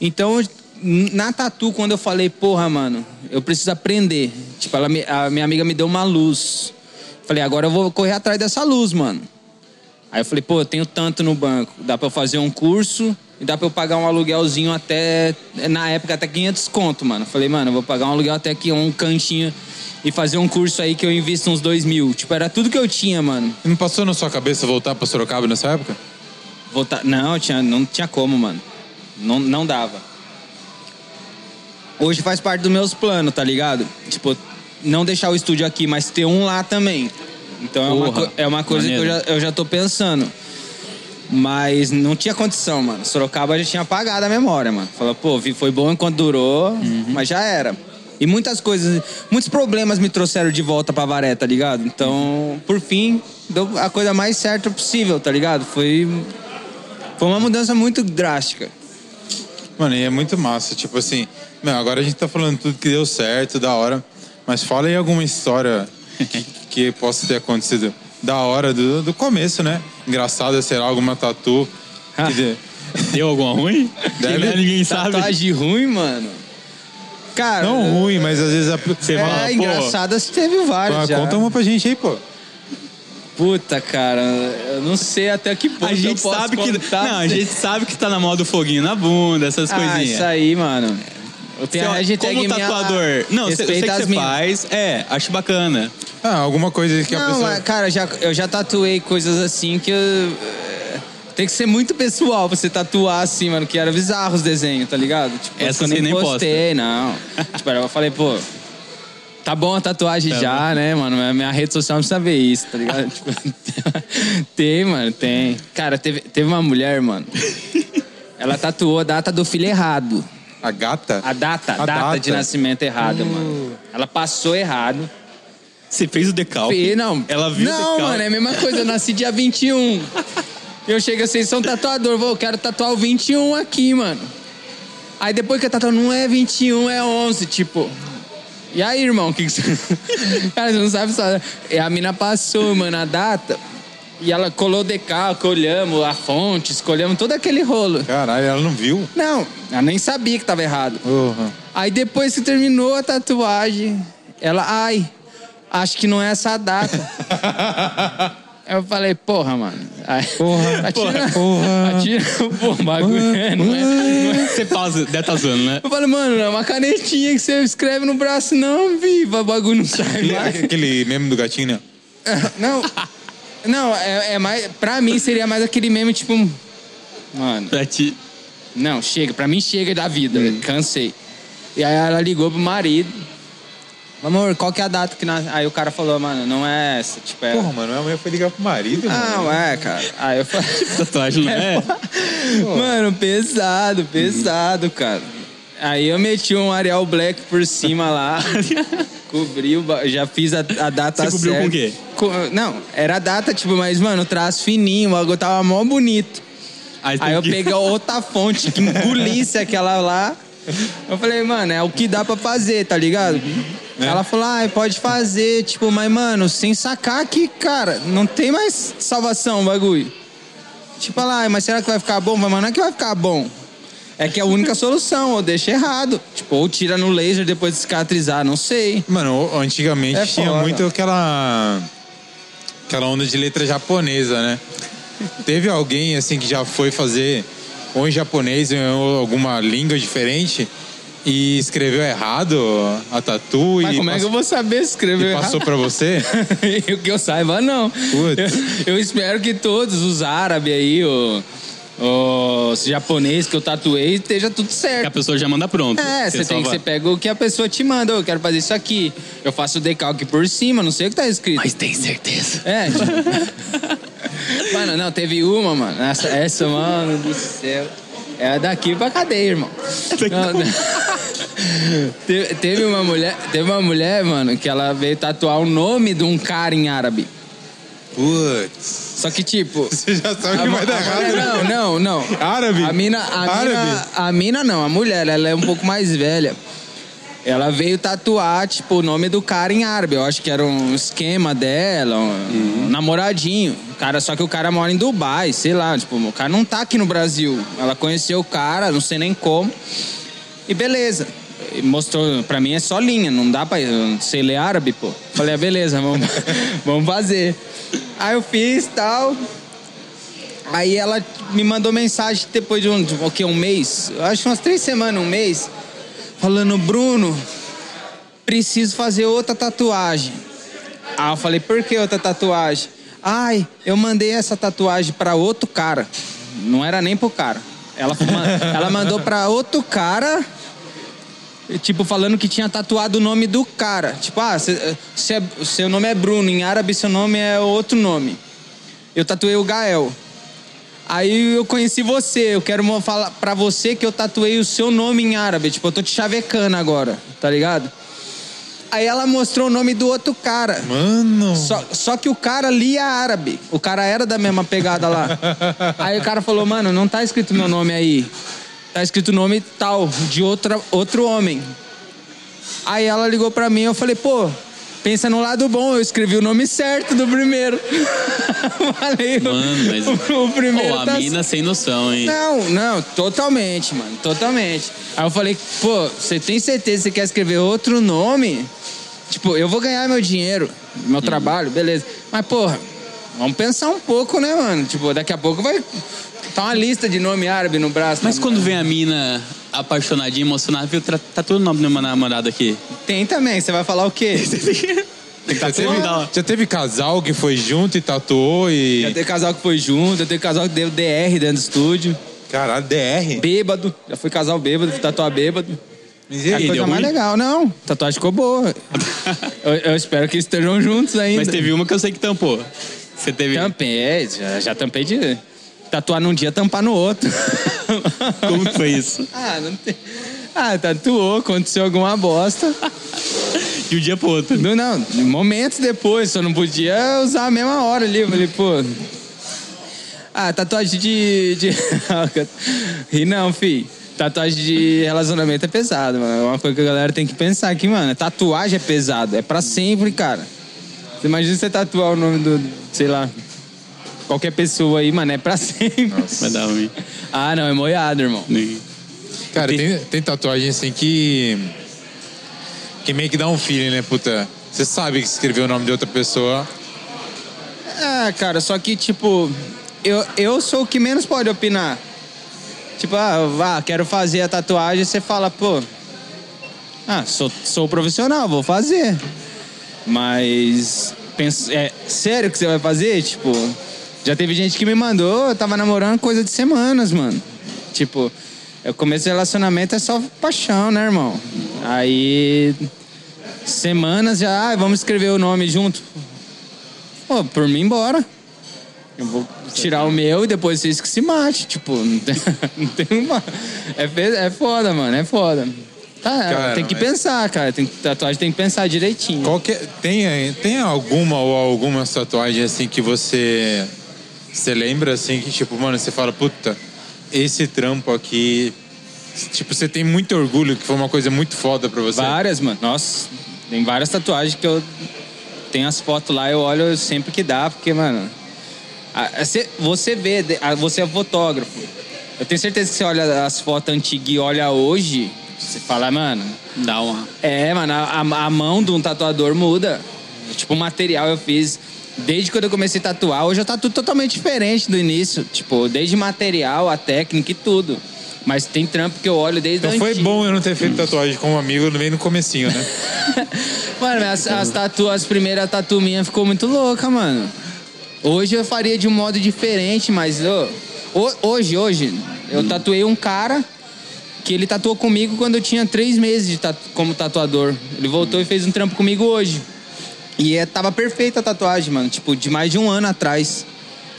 Então, na tatu, quando eu falei, porra, mano, eu preciso aprender. Tipo, ela a minha amiga me deu uma luz. Falei, agora eu vou correr atrás dessa luz, mano. Aí eu falei, pô, eu tenho tanto no banco. Dá pra eu fazer um curso e dá pra eu pagar um aluguelzinho até. Na época, até 500 conto, mano. Falei, mano, eu vou pagar um aluguel até aqui, um cantinho. E fazer um curso aí que eu invisto uns dois mil. Tipo, era tudo que eu tinha, mano. Não passou na sua cabeça voltar pra Sorocaba nessa época? Voltar... Não, tinha, não tinha como, mano. Não, não dava. Hoje faz parte dos meus planos, tá ligado? Tipo, não deixar o estúdio aqui, mas ter um lá também. Então é uma, Porra, é uma coisa maneiro. que eu já, eu já tô pensando. Mas não tinha condição, mano. Sorocaba já tinha apagado a memória, mano. Falou, pô, foi bom enquanto durou, Uhum. mas já era. E muitas coisas, muitos problemas me trouxeram de volta pra Varé, tá ligado? Então, por fim, deu a coisa mais certa possível, tá ligado? Foi foi uma mudança muito drástica. Mano, e é muito massa. Tipo assim, meu, agora a gente tá falando tudo que deu certo, da hora. Mas fala aí alguma história que, que possa ter acontecido da hora, do, do começo, né? Engraçado, sei lá, alguma tatu. Ah. que de- Deu alguma ruim? Deve- Que, Ninguém sabe. Tatuagem ruim, mano. Cara, Não ruim, mas às vezes a. Você é, fala, pô, engraçadas teve várias Ah, já. conta uma pra gente aí, pô. Puta, cara, eu não sei até que ponto a gente eu posso sabe que. contar. Não, a gente sabe que tá na moda do foguinho na bunda, essas Ah, coisinhas. isso aí, mano. Eu tenho Você, a hashtag como minha- tatuador. Não, eu sei eu sei respeita que as você minhas. faz. É, acho bacana. Ah, alguma coisa que a Não, pessoa. cara, já, eu já tatuei coisas assim que eu. é, Tem que ser muito pessoal pra você tatuar assim, mano, que era bizarro os desenhos, tá ligado? Tipo, Essa eu você nem postei, não. tipo, eu falei, pô, tá bom a tatuagem Tá já, né, mano? Mas Minha rede social não precisa ver isso, tá ligado? tipo, tem, mano, tem. Cara, teve, teve uma mulher, mano. Ela tatuou a data do filho errado. A gata? A data, A a data, data. de nascimento errada, mano. Ela passou errado. Você fez o decalque. Não. Ela viu o Não, decalque. mano, é a mesma coisa. Eu nasci dia 21. Eu chego assim, sou um tatuador. Vou, eu quero tatuar o 21 aqui, mano. Aí depois que eu tatuo, não é 21, é 11, tipo. E aí, irmão, o que, que você. Cara, você não sabe só. E a mina passou, mano, a data. E ela colou o decalque, olhamos a fonte, escolhemos todo aquele rolo. Caralho, ela não viu? Não, ela nem sabia que tava errado. Porra. Aí depois que terminou a tatuagem, ela, ai, acho que não é essa a data. Eu falei, porra, mano. Aí, Porra, atira, porra. atira, pô, bagulho, é, não é, não é. Você pausa, deve tá zoando, né? Eu falei, mano, é uma canetinha que você escreve no braço, não, viva, o bagulho não sai mais. Aquele meme do gatinho, né? Não, não, é, é mais, pra mim seria mais aquele meme, tipo, mano, Pra ti. Não, chega. Pra mim chega da vida. Cansei. E aí ela ligou pro marido. Amor, qual que é a data que... Na... Aí o cara falou, mano, não é essa. Tipo, é... Porra, mano, minha mãe foi ligar pro marido, mano. Não, é, cara. Aí eu falei... Tatuagem não é? Mano, pesado, pesado, cara. Aí eu meti um Arial Black por cima lá. Cobriu, ba- já fiz a, a data Você cobriu certa. com o quê? Co- Não, era a data, tipo, mas, mano, traço fininho, o bagulho tava mó bonito. Aí, tem Aí eu que- peguei outra fonte que engolisse aquela lá. Eu falei, mano, é o que dá pra fazer, tá ligado? Ela falou, ah, pode fazer, tipo, mas, mano, sem sacar que, cara, não tem mais salvação o bagulho. Tipo, "Ah, mas será que vai ficar bom? Mas, mano, não é que vai ficar bom. É que é a única solução, ou deixa errado. Tipo, ou tira no laser depois de cicatrizar, não sei. Mano, antigamente É tinha foda. muito aquela. aquela onda de letra japonesa, né? Teve alguém assim que já foi fazer ou em japonês ou alguma língua diferente e escreveu errado a tatu Mas e, como é que eu passou, vou saber escrever errado? passou pra você? Eu que eu saiba, não. Putz. Eu, eu espero que todos, os árabes aí, o- os japoneses que eu tatuei, esteja tudo Que a certo. pessoa já manda pronto. É, você tem que você pega o que a pessoa te manda. Eu quero fazer isso aqui. Eu faço o decalque por cima, não sei o que tá escrito. Mas tem certeza. É, tipo, Mano, não, teve uma, mano. Essa, essa mano do céu. É daqui pra cadeia, irmão. Te- teve uma mulher, teve uma mulher, mano, que ela veio tatuar o nome de um cara em árabe. Putz. Só que tipo, Você já sabe que vai dar a mulher- errado. não, não, não. Árabe? A mina, a Árabe? mina, a mina não, a mulher, ela é um pouco mais velha. Ela veio tatuar, tipo, o nome do cara em árabe. Eu acho que era um esquema dela, um, um namoradinho. Cara, só que o cara mora em Dubai, sei lá. Tipo, o cara não tá aqui no Brasil. Ela conheceu o cara, não sei nem como. E beleza. Mostrou, pra mim é só linha, não dá pra. Eu sei ler árabe, pô. Falei, ah, beleza, vamos, vamos fazer. Aí eu fiz tal. Aí ela me mandou mensagem depois de um, de, o quê, um mês? Acho que umas três semanas, um mês. Falando, Bruno, preciso fazer outra tatuagem. Aí eu falei, por que outra tatuagem? Ai, eu mandei essa tatuagem pra outro cara. Não era nem pro cara. Ela, ela mandou pra outro cara, tipo, falando que tinha tatuado o nome do cara. Tipo, ah, cê- cê é- seu nome é Bruno, em árabe seu nome é outro nome. Eu tatuei o Gael. Aí eu conheci você, eu quero falar pra você que eu tatuei o seu nome em árabe. Tipo, eu tô te chavecando agora, tá ligado? Aí ela mostrou o nome do outro cara. Mano. Só, só que o cara lia árabe. O cara era da mesma pegada lá. Aí o cara falou, mano, não tá escrito meu nome aí. Tá escrito o nome tal, de outra, outro homem. Aí ela ligou pra mim, eu falei, pô, pensa no lado bom, eu escrevi o nome certo do primeiro. falei, Mano, mas- o, o primeiro Pô, a tá mina sem noção, hein? não, não, totalmente, mano, totalmente. Aí eu falei, pô, você tem certeza que você quer escrever outro nome? Tipo, eu vou ganhar meu dinheiro, meu trabalho, beleza. Mas, porra, vamos pensar um pouco, né, mano? Tipo, daqui a pouco vai. Tá uma lista de nome árabe no braço. Mas quando vem a mina apaixonadinha, emocionada, viu? Tá, tá todo o nome do meu namorado aqui. Tem também, você vai falar o quê? Já teve, tatuar. já teve casal que foi junto e tatuou e. Já teve casal que foi junto, já teve casal que deu DR dentro do estúdio. Caralho, DR. Bêbado, já foi casal bêbado, fui tatuar bêbado. Mas É e a aí, coisa deu mais ruim? legal, não. Tatuagem ficou boa. eu, eu espero que estejam juntos ainda. Mas teve uma que eu sei que tampou. Você teve. Tampei, já, já tampei de. Tatuar num dia, tampar no outro. Como que foi isso? ah, não tem. Ah, tatuou, aconteceu alguma bosta. De um dia pro outro. Não, não, momentos depois, só não podia usar a mesma hora ali. Eu falei, pô. Ah, tatuagem de. de... Ri não, fi. Tatuagem de relacionamento é pesado, mano. É uma coisa que a galera tem que pensar aqui, mano. Tatuagem é pesado, é pra sempre, cara. Você imagina você tatuar o nome do, sei lá, qualquer pessoa aí, mano, é pra sempre. Vai dar ruim. Ah, não, é moiado, irmão. Nem- Cara, tem, tem tatuagem assim que. Que meio que dá um feeling, né, puta? Você sabe que escreveu o nome de outra pessoa. É, cara, só que, tipo, eu, eu sou o que menos pode opinar. Tipo, ah, vá, quero fazer a tatuagem, você fala, pô. Ah, sou, sou profissional, vou fazer. Mas. Penso, é sério que você vai fazer? Tipo, já teve gente que me mandou, eu tava namorando coisa de semanas, mano. Tipo, o começo do relacionamento é só paixão, né, irmão? Aí. Semanas já, ah, vamos escrever o nome junto. Pô, por mim, bora. Eu vou tirar o meu e depois vocês que se mate. Tipo, não tem, não tem uma. É, é foda, mano, é foda. Tá, Cara, tem que mas- pensar, cara. Tem, tatuagem tem que pensar direitinho. Qual que é- tem, tem alguma ou algumas tatuagens assim que você. Você lembra assim que, tipo, mano, você fala, puta, esse trampo aqui. Tipo, você tem muito orgulho que foi uma coisa muito foda pra você. Várias, mano. Nossa, tem várias tatuagens que eu tenho as fotos lá, eu olho sempre que dá, porque, mano. Você vê, você é fotógrafo. Eu tenho certeza que você olha as fotos antigas e olha hoje, você fala, mano, Dá uma. É, mano, a, a mão de um tatuador muda. Tipo, o material eu fiz. Desde quando eu comecei a tatuar, hoje tá tudo totalmente diferente do início. Tipo, desde material, a técnica e tudo. Mas tem trampo que eu olho desde Então foi antiga. bom eu não ter feito tatuagem com um amigo bem no comecinho, né? Mano, as, as, tatu, as primeiras tatu minha ficou muito louca, mano. Hoje eu faria de um modo diferente, mas ho- hoje, hoje, eu tatuei um cara que ele tatuou comigo quando eu tinha três meses de tatu- como tatuador. Ele voltou e fez um trampo comigo hoje. E é, tava perfeita a tatuagem, mano. Tipo, de mais de um ano atrás.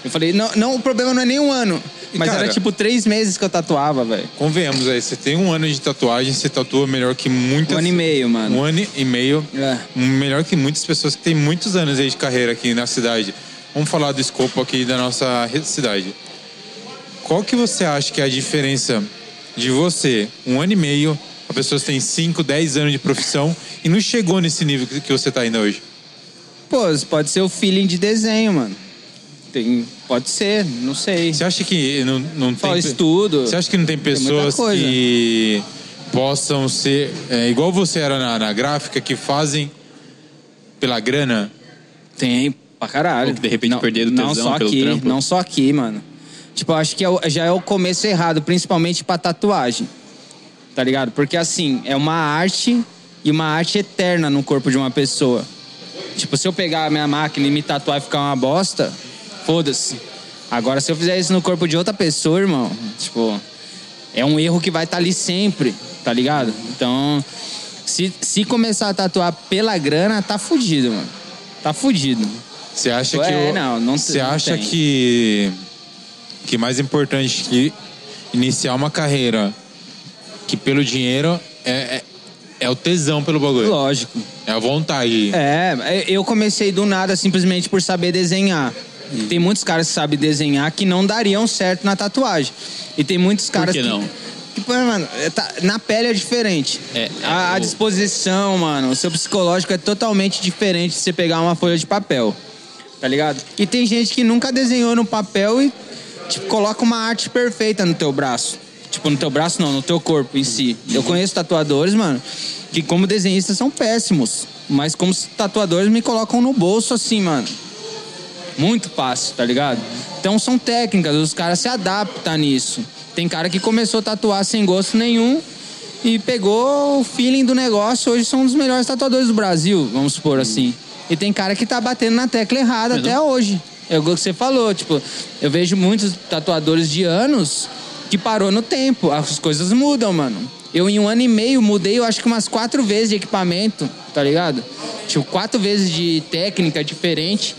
Eu falei, não, não, o problema não é nem um ano. Mas cara- era tipo três meses que eu tatuava, velho. Convenhamos aí, você tem um ano de tatuagem, você tatua melhor que muitas. Um ano e meio, mano. Um ano e meio. É. Melhor que muitas pessoas que têm muitos anos aí de carreira aqui na cidade. Vamos falar do escopo aqui da nossa cidade. Qual que você acha que é a diferença de você, um ano e meio, a pessoa tem 5, 10 anos de profissão e não chegou nesse nível que que você tá ainda hoje? Pô, pode ser o feeling de desenho, mano. Tem, pode ser, não sei. Você acha que não, não tem. estudo. Você acha que não tem Tem pessoas coisa. que possam ser é, igual você era na, na gráfica, que fazem pela grana? Tem, pra caralho. Ou que de repente não, perderam o Não tesão só pelo aqui, trampo. não só aqui, mano. Tipo, eu acho que é já é o começo errado, principalmente pra tatuagem. Tá ligado? Porque assim, é uma arte e uma arte eterna no corpo de uma pessoa. Tipo, se eu pegar a minha máquina e me tatuar e ficar uma bosta, foda-se. Agora, se eu fizer isso no corpo de outra pessoa, irmão, tipo, é um erro que vai estar ali sempre, tá ligado? Então, se, se começar a tatuar pela grana, tá fudido, mano. Tá fudido. Você acha que É, não, não Você acha tem. que que mais importante que iniciar uma carreira que pelo dinheiro é, é, é o tesão pelo bagulho. Lógico. É a vontade. É, eu comecei do nada simplesmente por saber desenhar. Tem muitos caras que sabem desenhar que não dariam certo na tatuagem. E tem muitos caras que não? que, pô, mano, é, tá- na pele é diferente. É, a, a o- disposição, mano, o seu psicológico é totalmente diferente de você pegar uma folha de papel. Tá ligado? E tem gente que nunca desenhou no papel e tipo, coloca uma arte perfeita no teu braço. Tipo, no teu braço não, no teu corpo em si. Eu conheço tatuadores, mano, que como desenhistas são péssimos. Mas como tatuadores me colocam no bolso assim, mano. Muito fácil, tá ligado? Então são técnicas, os caras se adaptam nisso. Tem cara que começou a tatuar sem gosto nenhum e pegou o feeling do negócio. Hoje são um dos melhores tatuadores do Brasil, vamos supor assim. E tem cara que tá batendo na tecla errada até hoje. É o que você falou, tipo, eu vejo muitos tatuadores de anos que parou no tempo. As coisas mudam, mano. Eu, em um ano e meio, mudei, eu acho que umas quatro vezes de equipamento, tá ligado? Tipo, quatro vezes de técnica diferente.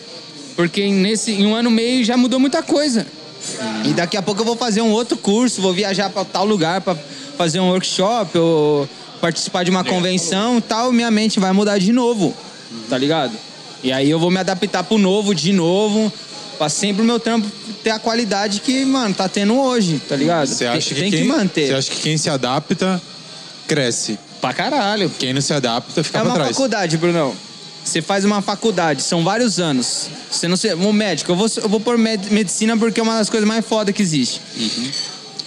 Porque nesse, em um ano e meio já mudou muita coisa. E daqui a pouco eu vou fazer um outro curso, vou viajar para tal lugar para fazer um workshop ou participar de uma convenção e tal, minha mente vai mudar de novo, tá ligado? E aí eu vou me adaptar pro novo de novo, pra sempre o meu trampo ter a qualidade que, mano, tá tendo hoje, tá ligado? Você acha tem que tem quem, que manter. Você acha que quem se adapta cresce? Pra caralho. Quem não se adapta fica É pra uma trás. faculdade, Brunão. Você faz uma faculdade, são vários anos. Você não se, um médico, eu vou, eu vou pôr med- medicina porque é uma das coisas mais foda que existe.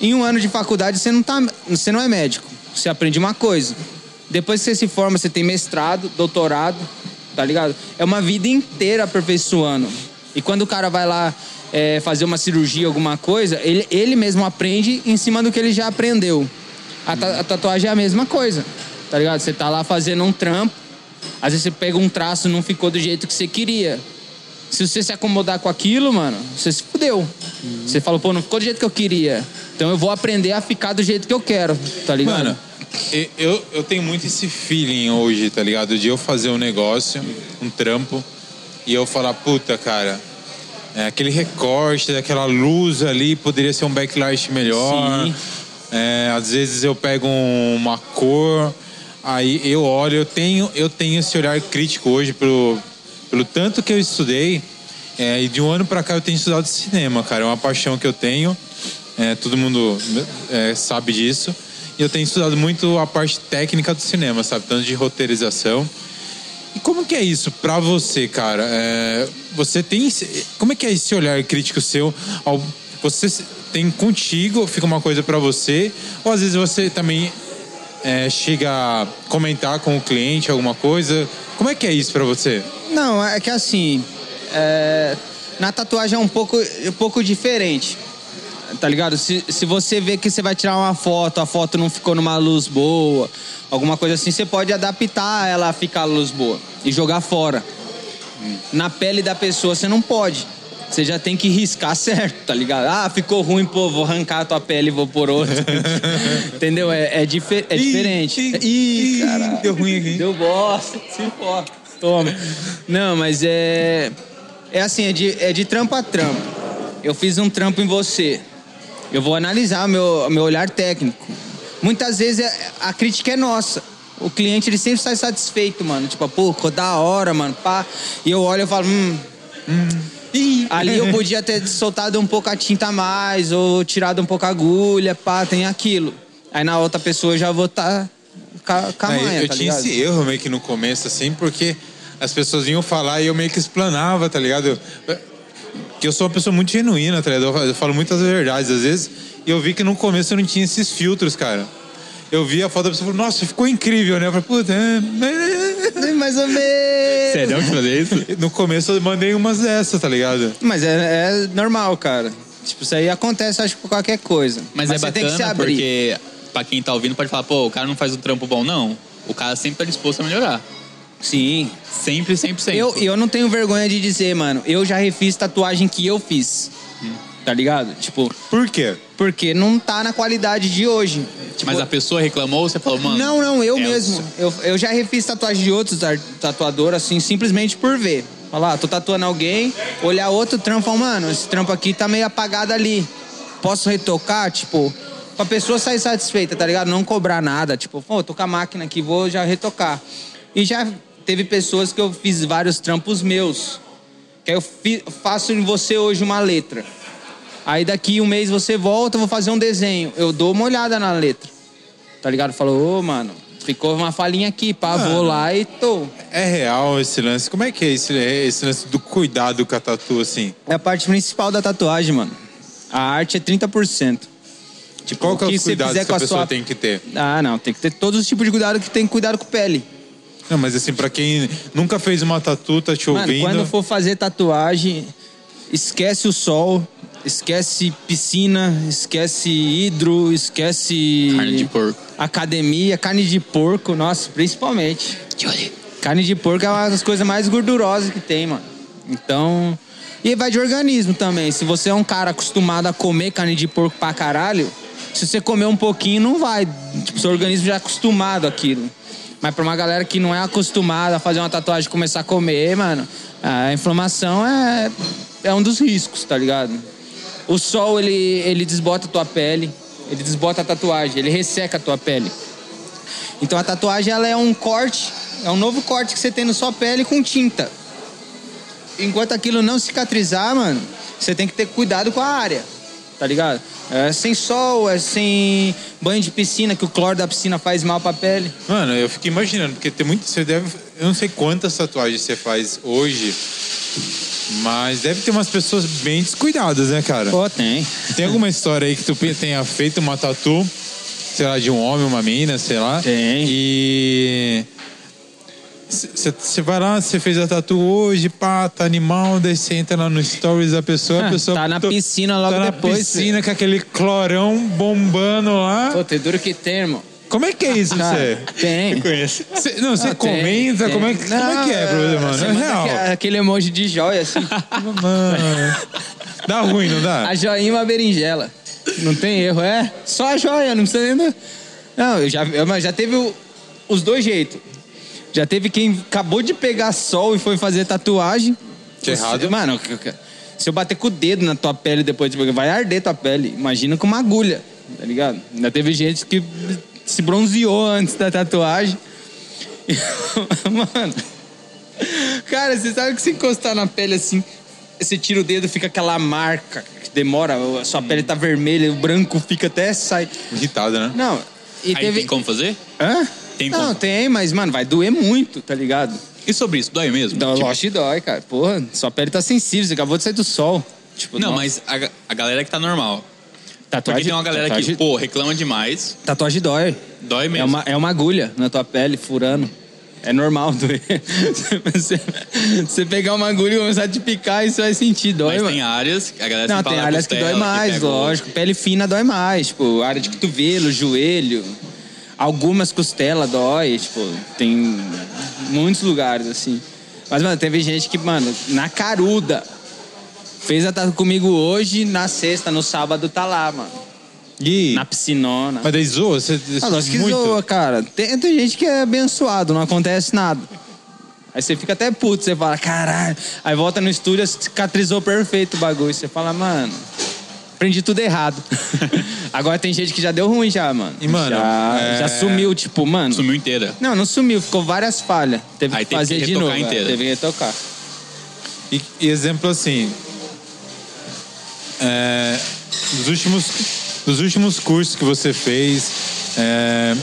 Em um ano de faculdade, você não, tá, você não é médico. Você aprende uma coisa. Depois que você se forma, você tem mestrado, doutorado, tá ligado? É uma vida inteira aperfeiçoando. E quando o cara vai lá é, fazer uma cirurgia, alguma coisa, ele, ele mesmo aprende em cima do que ele já aprendeu. A, ta- a tatuagem é a mesma coisa, tá ligado? Você tá lá fazendo um trampo, às vezes você pega um traço e não ficou do jeito que você queria. Se você se acomodar com aquilo, mano, você se fudeu. Você falou, pô, não ficou do jeito que eu queria. Então eu vou aprender a ficar do jeito que eu quero, tá ligado? Mano, eu, eu tenho muito esse feeling hoje, tá ligado? De eu fazer um negócio, um trampo, e eu falar, puta, cara, é, aquele recorte, daquela luz ali poderia ser um backlight melhor. Sim. É, às vezes eu pego um- uma cor, aí eu olho, eu tenho, eu tenho esse olhar crítico hoje pelo, pelo tanto que eu estudei. é, e de um ano pra cá eu tenho estudado cinema, cara. É uma paixão que eu tenho. É, todo mundo é, sabe disso. E eu tenho estudado muito a parte técnica do cinema, sabe? Tanto de roteirização. E como que é isso pra você, cara? É, você tem. Como é que é esse olhar crítico seu? Ao, você tem contigo, fica uma coisa pra você? Ou às vezes você também é, chega a comentar com o cliente alguma coisa? Como é que é isso pra você? Não, é que assim, é, na tatuagem é um pouco, um pouco diferente. Tá ligado? Se, se você vê que você vai tirar uma foto, a foto não ficou numa luz boa, alguma coisa assim, você pode adaptar ela a ficar luz boa e jogar fora. Na pele da pessoa você não pode. Você já tem que riscar certo, tá ligado? Ah, ficou ruim, pô, vou arrancar a tua pele e vou por outra. Entendeu? É, é, dife- é diferente. ih, Ih, ih, caralho. deu ruim aqui. Deu bosta. Se for. Toma. Não, mas é. É assim, é de, é de trampo a trampo. eu fiz um trampo em você. Eu vou analisar meu, meu olhar técnico. Muitas vezes é- a crítica é nossa. O cliente ele sempre sai satisfeito, mano. Tipo, pô, ficou da hora, mano. Pá. E eu olho e falo, hum. Ih. Ali eu podia ter soltado um pouco a tinta a mais, ou tirado um pouco a agulha, pá, tem aquilo. Aí na outra pessoa eu já vou estar tá com a manha, eu tá tinha ligado? esse erro meio que no começo, assim, porque as pessoas vinham falar e eu meio que explanava, tá ligado? Eu- Que eu sou uma pessoa muito genuína, tá ligado? Eu- Eu falo muitas verdades às vezes. E eu vi que no começo eu não tinha esses filtros, cara. Eu vi a foto da pessoa e falei, nossa, ficou incrível, né? Eu falei, puta, é... Mais ou menos. Sério que fazer isso? No começo eu mandei umas dessas, tá ligado? Mas é, é normal, cara. Tipo, isso aí acontece, acho que por qualquer coisa. Mas, é você tem que se bacana abrir. porque, pra quem tá ouvindo, pode falar, pô, o cara não faz um trampo bom, não. O cara sempre tá disposto a melhorar. Sim. Sempre, sempre, sempre. Eu, eu não tenho vergonha de dizer, mano, eu já refiz tatuagem que eu fiz. Tá ligado? Tipo, Por quê? porque não tá na qualidade de hoje. Tipo, Mas a pessoa reclamou, você falou, mano. Não, não, eu é mesmo. Eu, eu já refiz tatuagem de outros tatuadores, assim, simplesmente por ver. Falar, ah, tô tatuando alguém, olhar outro trampo e falar, mano, esse trampo aqui tá meio apagado ali. Posso retocar? Tipo, pra pessoa sair satisfeita, tá ligado? Não cobrar nada. Tipo, pô, tô com a máquina aqui, vou já retocar. E já teve pessoas que eu fiz vários trampos meus. Que aí eu fi- faço em você hoje uma letra. Aí daqui um mês você volta, eu vou fazer um desenho. Eu dou uma olhada na letra. Tá ligado? Falou, ô, mano, ficou uma falinha aqui, pá, vou lá e tô. É real esse lance? Como é que é esse, esse lance do cuidado com a tatu, assim? É a parte principal da tatuagem, mano. A arte é 30%. Tipo, Qual que é o os cuidados que a com a pessoa sua... tem que ter? Ah, não, tem que ter todos os tipos de cuidado que tem cuidado com pele. Não, mas assim, pra quem nunca fez uma tatu, tá te Mano, ouvindo... quando for fazer tatuagem, esquece o sol, esquece piscina, esquece hidro, esquece. Carne de porco. Academia, carne de porco, nossa, principalmente. Carne de porco é uma das coisas mais gordurosas que tem, mano. Então. E vai de organismo também. Se você é um cara acostumado a comer carne de porco pra caralho, se você comer um pouquinho, não vai. Tipo, seu organismo já é acostumado àquilo. Mas pra uma galera que não é acostumada a fazer uma tatuagem e começar a comer, mano, a inflamação é, é um dos riscos, tá ligado? O sol, ele, ele desbota a tua pele, ele desbota a tatuagem, ele resseca a tua pele. Então a tatuagem ela é um corte, é um novo corte que você tem na sua pele com tinta. Enquanto aquilo não cicatrizar, mano, você tem que ter cuidado com a área, tá ligado? É sem sol, é sem banho de piscina, que o cloro da piscina faz mal pra pele. Mano, eu fico imaginando, porque tem muito. Você deve. Eu não sei quantas tatuagens você faz hoje, mas deve ter umas pessoas bem descuidadas, né, cara? Pô, tem. Tem alguma história aí que tu tenha feito uma tatu, sei lá, de um homem, uma menina, sei lá? Tem. E. Você vai lá, você fez a tatu hoje, pá, tá animal, daí você entra lá no stories da pessoa, a Ah, pessoa. tá na piscina logo tá na depois, piscina com aquele clorão bombando lá. Pô, tem duro que tem, irmão. Como é que é isso, você? tem. Conheço. Cê, não, você Ah, tem, comenta, tem. como é, que- como é que é, Não, brother, mano? você É manda real. aque- Aquele emoji de joia, assim. Mano. Dá ruim, não dá? A joinha e uma berinjela. Não tem erro, é? Só a joia, não precisa nem. Não, eu já, eu, mas já teve o- os dois jeitos. Já teve quem acabou de pegar sol e foi fazer tatuagem. Que Você- errado. Mano, se eu bater com o dedo na tua pele depois, tipo, vai arder tua pele. Imagina com uma agulha, tá ligado? Ainda teve gente que se bronzeou antes da tatuagem. Mano. Cara, você sabe que se encostar na pele assim, você tira o dedo, fica aquela marca que demora, a sua pele tá vermelha, o branco fica até sai. Irritado, né? Não, e Aí teve. tem como fazer? Hã? Tem Não, como. tem, mas, mano, vai doer muito, tá ligado? E sobre isso, dói mesmo? Dá, Tipo, lógico que dói, cara. Porra, sua pele tá sensível, você acabou de sair do sol. Tipo, não, nossa. mas a, a galera que tá normal. Tatuagem, Porque tem uma galera tatuagem, que, pô, reclama demais, Tatuagem dói. dói mesmo. É uma, é uma agulha na tua pele, furando. É normal doer. Você, você pegar uma agulha e começar a te picar, isso vai sentir, dói, Mas mano. tem áreas, a galera Não, tem áreas que costela, dói mais, o- lógico. Pele fina dói mais, tipo, área de cotovelo, joelho. Algumas costelas dói, tipo, tem muitos lugares, assim. Mas, mano, teve gente que, mano, na caruda, fez a tatu comigo hoje, na sexta, no sábado tá lá, mano. E... Na piscinona. Mas daí zoa? Você, Ah, lógico que muito? zoa, cara. Tem, tem gente que é abençoado, não acontece nada. Aí você fica até puto, você fala, caralho. Aí volta no estúdio, cicatrizou perfeito o bagulho. Você fala, mano, aprendi tudo errado. Agora tem gente que já deu ruim já, mano. E, mano, já, é- já sumiu, tipo, mano. Sumiu inteira. Não, não sumiu, ficou várias falhas. Teve Aí que teve fazer que de novo. é, inteira. Teve que retocar. E, e exemplo assim, é, dos, últimos, dos últimos cursos que você fez, é,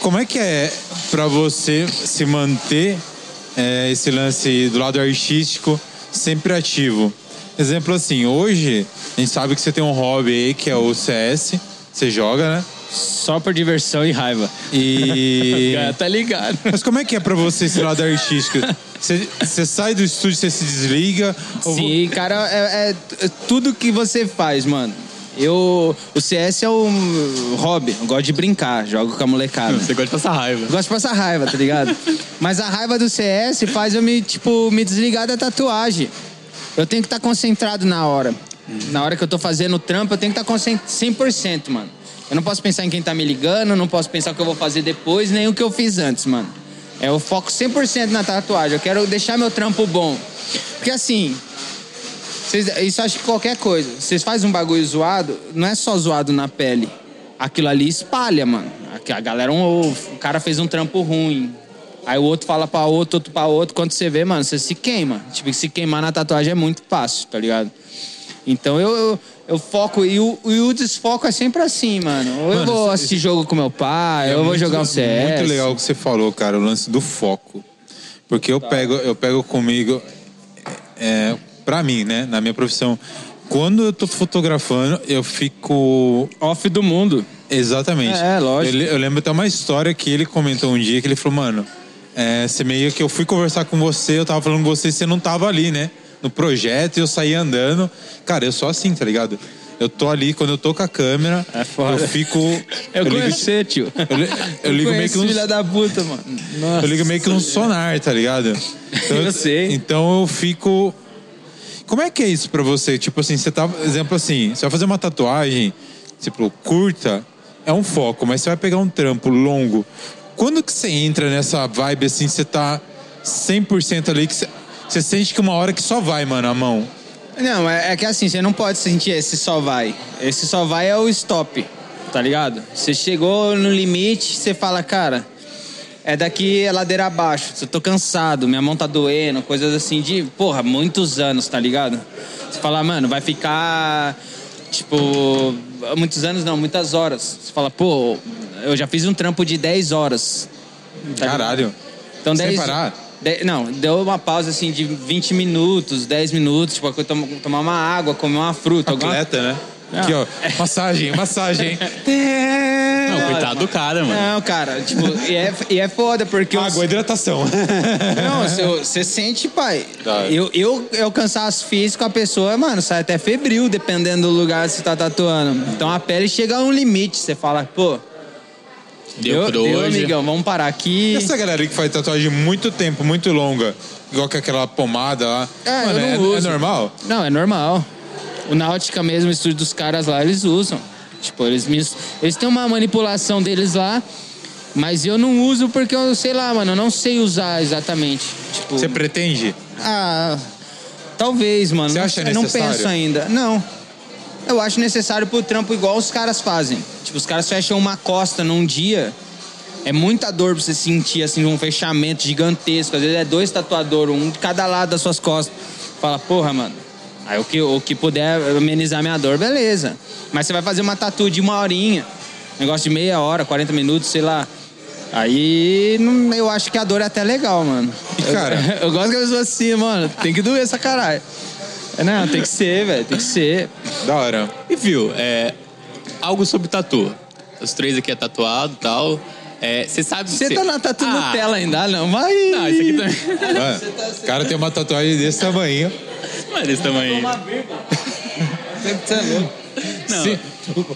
como é que é pra você se manter é, esse lance do lado artístico sempre ativo? Exemplo assim, hoje a gente sabe que você tem um hobby aí que é o CS, você joga, né? Só por diversão e raiva. E. Cara, tá ligado. Mas como é que é pra você esse lado artístico? Você, você sai do estúdio, você se desliga? ou- Sim, cara, é, é- é tudo que você faz, mano. Eu, o CS é um hobby, eu gosto de brincar, jogo com a molecada. Você gosta de passar raiva. Eu gosto de passar raiva, tá ligado? Mas a raiva do CS faz eu me, tipo, me desligar da tatuagem. Eu tenho que estar concentrado na hora. Na hora que eu tô fazendo o trampo, eu tenho que estar concentrado 100%, mano. Eu não posso pensar em quem tá me ligando, não posso pensar o que eu vou fazer depois, nem o que eu fiz antes, mano. É, eu foco 100% na tatuagem. Eu quero deixar meu trampo bom. Porque assim, vocês- isso acho que qualquer coisa. Vocês fazem um bagulho zoado, não é só zoado na pele. Aquilo ali espalha, mano. A galera, um, o cara fez um trampo ruim. Aí o outro fala pra outro, outro pra outro. Quando você vê, mano, você se queima. Tipo, se queimar na tatuagem é muito fácil, tá ligado? Então eu, eu, eu foco. E o, e o desfoco é sempre assim, mano. Ou eu Mano, vou isso- assistir jogo com meu pai, É ou eu vou muito- jogar um CS. Muito legal o que você falou, cara, o lance do foco. Porque eu pego, eu pego comigo, é, pra mim, né, na minha profissão, quando eu tô fotografando, eu fico. Off do mundo. Exatamente. É, lógico. Eu, eu lembro até uma história que ele comentou um dia que ele falou, mano, é, você meio que eu fui conversar com você, eu tava falando com você e você não tava ali, né? No projeto e eu saí andando. Cara, eu sou assim, tá ligado? Eu tô ali, quando eu tô com a câmera, É foda. eu fico. Eu, ligo- conheci, tio. eu li- eu ligo meio que conheço uns- filha da puta, mano. Nossa. eu ligo meio que um sonar, tá ligado? Então, Eu sei. Então eu fico. Como é que é isso pra você? Tipo assim, você tá. Exemplo assim, você vai fazer uma tatuagem, tipo, curta, é um foco, mas você vai pegar um trampo longo. Quando que você entra nessa vibe assim, você tá 100% ali, que você, você sente que uma hora que só vai, mano, a mão. Não, é, é que assim, você não pode sentir esse só vai. Esse só vai é o stop, tá ligado? Você chegou no limite, você fala, cara, é daqui é ladeira abaixo. Eu tô cansado, minha mão tá doendo, coisas assim de, porra, muitos anos, tá ligado? Você fala, mano, vai ficar, tipo, muitos anos não, muitas horas. Você fala, pô, eu já fiz um trampo de 10 horas. Caralho. Então, Sem 10 parar? de- não, deu uma pausa assim de 20 minutos, 10 minutos, tipo, tomar uma água, comer uma fruta. alguma- Atleta, né? Não. Aqui, ó. Massagem, massagem. Não, coitado do cara, mano. Não, cara, tipo, e é, e é foda, porque. os- Água, hidratação. Não, você- você sente, pai. Tá. Eu, eu, eu cansaço físico, a pessoa, mano, sai até febril, dependendo do lugar que você tá tatuando. Então a pele chega a um limite, você fala, pô. Deu por hoje. amigão, vamos parar aqui. Essa galera que faz tatuagem muito tempo, muito longa, igual que aquela pomada lá. É, Mano, eu não é, uso. é normal? Não, é normal. O Náutica mesmo, o estúdio dos caras lá, eles usam. Tipo, eles, eles têm uma manipulação deles lá, mas eu não uso porque eu, sei lá, mano, eu não sei usar exatamente. Tipo, Você pretende? ah, talvez, mano. Você não, acha eu não necessário? penso ainda. Não. Eu acho necessário pro trampo igual os caras fazem. Tipo, os caras fecham uma costa num dia. É muita dor pra você sentir, assim, um fechamento gigantesco. Às vezes é dois tatuadores, um de cada lado das suas costas. Fala, porra, mano. Aí o que, o que puder amenizar minha dor, beleza. Mas você vai fazer uma tatu de uma horinha. Negócio de meia hora, 40 minutos, sei lá. Aí não- eu acho que a dor é até legal, mano. E, cara? Eu, eu gosto que a pessoa assim, mano. Tem que doer essa caralho. É, Não, tem que ser, velho. Tem que ser. Da hora. E viu, é, algo sobre tatu. Os três aqui é tatuado e tal. É, Você sabe... Você cê- tá na tatu Ah, Nutella ainda, não? Mas. Não, isso aqui também... Mano, o cara tem uma tatuagem desse tamanho. Não é desse tamanho. Você é louco. Não. Se-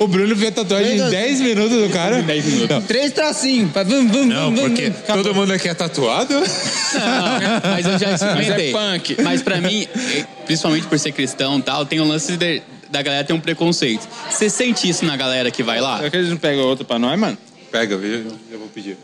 o Bruno fez a tatuagem em 10 minutos do cara. Em 10 minutos. Não, Três tracinhos. pra Vum, vum, não vum, vum, porque vum. Acabou. todo mundo aqui é tatuado. Não, mas eu já experimentei. Mas é punk. Mas pra mim, eh, principalmente por ser cristão e tal, tem o lance de- da galera ter um preconceito. Você sente isso na galera que vai lá? Será que eles não pegam outro pra nós, mano? Pega, viu? Eu vou pedir.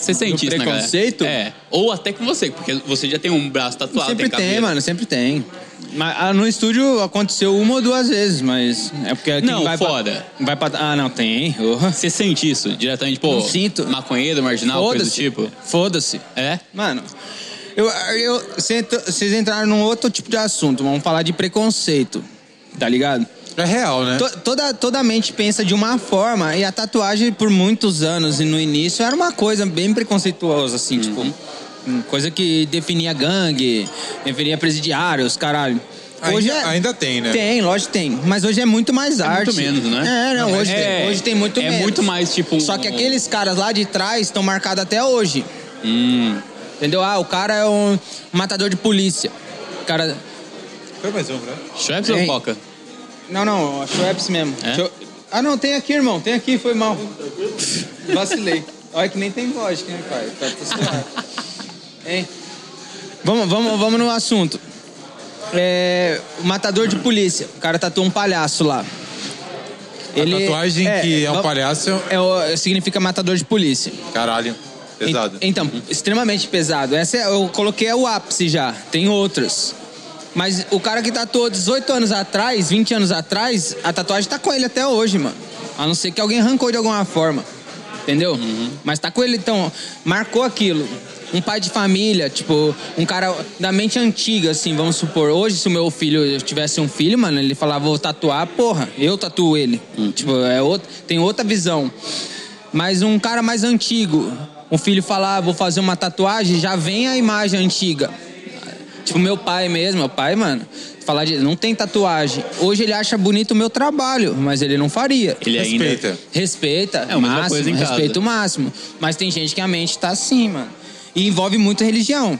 Você sente isso galera? preconceito? É. Ou até com você, porque você já tem um braço tatuado, sempre tem tem, cabelo. mano, sempre tem. Mas ah, no estúdio aconteceu uma ou duas vezes, mas é porque quem Não, vai fora. Pra, vai pra, ah, não, tem. Porra. Você sente isso diretamente, pô, Não sinto. maconheiro, marginal, coisa do tipo? Foda-se. É? Mano, eu, eu, cê vocês entraram num outro tipo de assunto. Vamos falar de preconceito. Tá ligado? É real, né? To- toda, toda mente pensa de uma forma e a tatuagem por muitos anos e no início era uma coisa bem preconceituosa, assim, Uhum. tipo. hum, Coisa que definia gangue, definia presidiários, caralho. Hoje Ainda- é- ainda tem, né? Tem, lógico que tem. Mas hoje é muito mais É arte. muito menos, né? É, não, hoje, é- tem, hoje tem muito é menos. muito mais, tipo, Só que aqueles caras lá de trás estão marcados até hoje. Hum. Entendeu? Ah, o cara é um matador de polícia. O cara. Foi mais um, né? Schweppes ou. Coca? Não, não, acho Schweppes mesmo. É? Ah, não, tem aqui, irmão. Tem aqui, foi mal. Vacilei. Olha que nem tem vodka, né, pai? Tá, tá suave. Hein? Vamos, vamos, vamos no assunto. É, o matador de polícia. O cara tatuou um palhaço lá. A tatuagem que é um palhaço, é o- significa matador de polícia. caralho, pesado. En- Então, extremamente pesado. Essa é- eu coloquei o ápice já. Tem outras. Mas o cara que tatuou 18 anos atrás, 20 anos atrás, a tatuagem tá com ele até hoje, mano. A não ser que alguém arrancou de alguma forma. Entendeu? Mas tá com ele, então, marcou aquilo. Um pai de família, tipo, um cara da mente antiga, assim, vamos supor. Hoje, se o meu filho tivesse um filho, mano, ele falava, vou tatuar, porra, eu tatuo ele. Tipo, é outro, tem outra visão. Mas um cara mais antigo, um filho falar, "Ah, vou fazer uma tatuagem, já vem a imagem antiga. Tipo, meu pai mesmo, meu pai, mano, falar de. Não tem tatuagem. Hoje ele acha bonito o meu trabalho, mas ele não faria. Ele ainda... Respeita. Respeita, É a mesma máximo, coisa em casa. respeito máximo. Mas tem gente que a mente tá assim, mano. E envolve muito religião.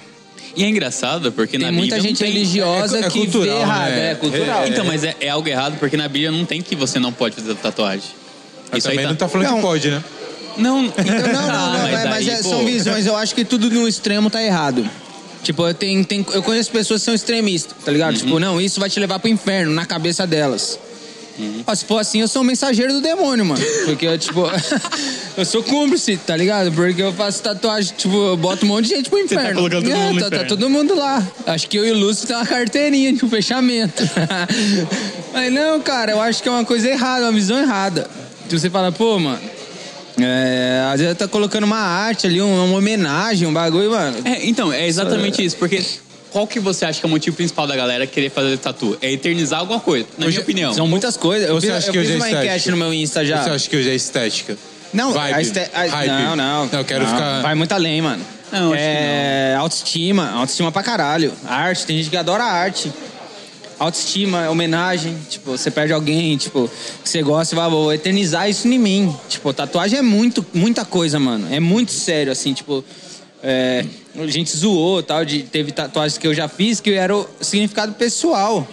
E é engraçado porque Tem na muita Bíblia não gente tem... religiosa é- é que cultural, vê errado. né? É cultural. Então, mas é, é algo errado porque na Bíblia não tem que você não pode fazer tatuagem. Mas também não tá falando Não. que pode, né? Não, Então, não, não, não, mas, mas é- pô. são visões. Eu acho que tudo no extremo tá errado. Tipo, eu, tenho, tenho- eu conheço pessoas que são extremistas, tá ligado? Tipo, não, isso vai te levar pro inferno, na cabeça delas. Ó, se for assim, eu sou um mensageiro do demônio, mano. Porque eu, tipo, eu sou cúmplice, tá ligado? Porque eu faço tatuagem, tipo, eu boto um monte de gente pro tá inferno. colocando todo É, mundo tá, tá inferno. todo mundo lá. Acho que eu e o Lúcio tem uma carteirinha de um fechamento. Mas não, cara, eu acho que é uma coisa errada, uma visão errada. Se você fala, pô, mano. É, às vezes tá colocando uma arte ali, uma, homenagem, um bagulho, mano. É, então, é exatamente isso. Porque qual que você acha que é o motivo principal da galera querer fazer tatu? É eternizar alguma coisa, na minha opinião. São muitas coisas. Eu Você fiz, acha eu que hoje fiz é uma estética? enquete no meu Insta já. Você acha que hoje é estética? Não, Vibe, a este- a- hype. não, não. Não, eu quero Não, ficar- Vai muito além, mano. Não, acho é autoestima, autoestima pra caralho. Arte, tem gente que adora arte. Autoestima, homenagem, tipo, você perde alguém, tipo, que você gosta, vai, vou eternizar isso em mim. Tipo, tatuagem é muito, muita coisa, mano. É muito sério, assim, tipo. é, a gente zoou tal, de, teve tatuagens que eu já fiz que era o significado pessoal.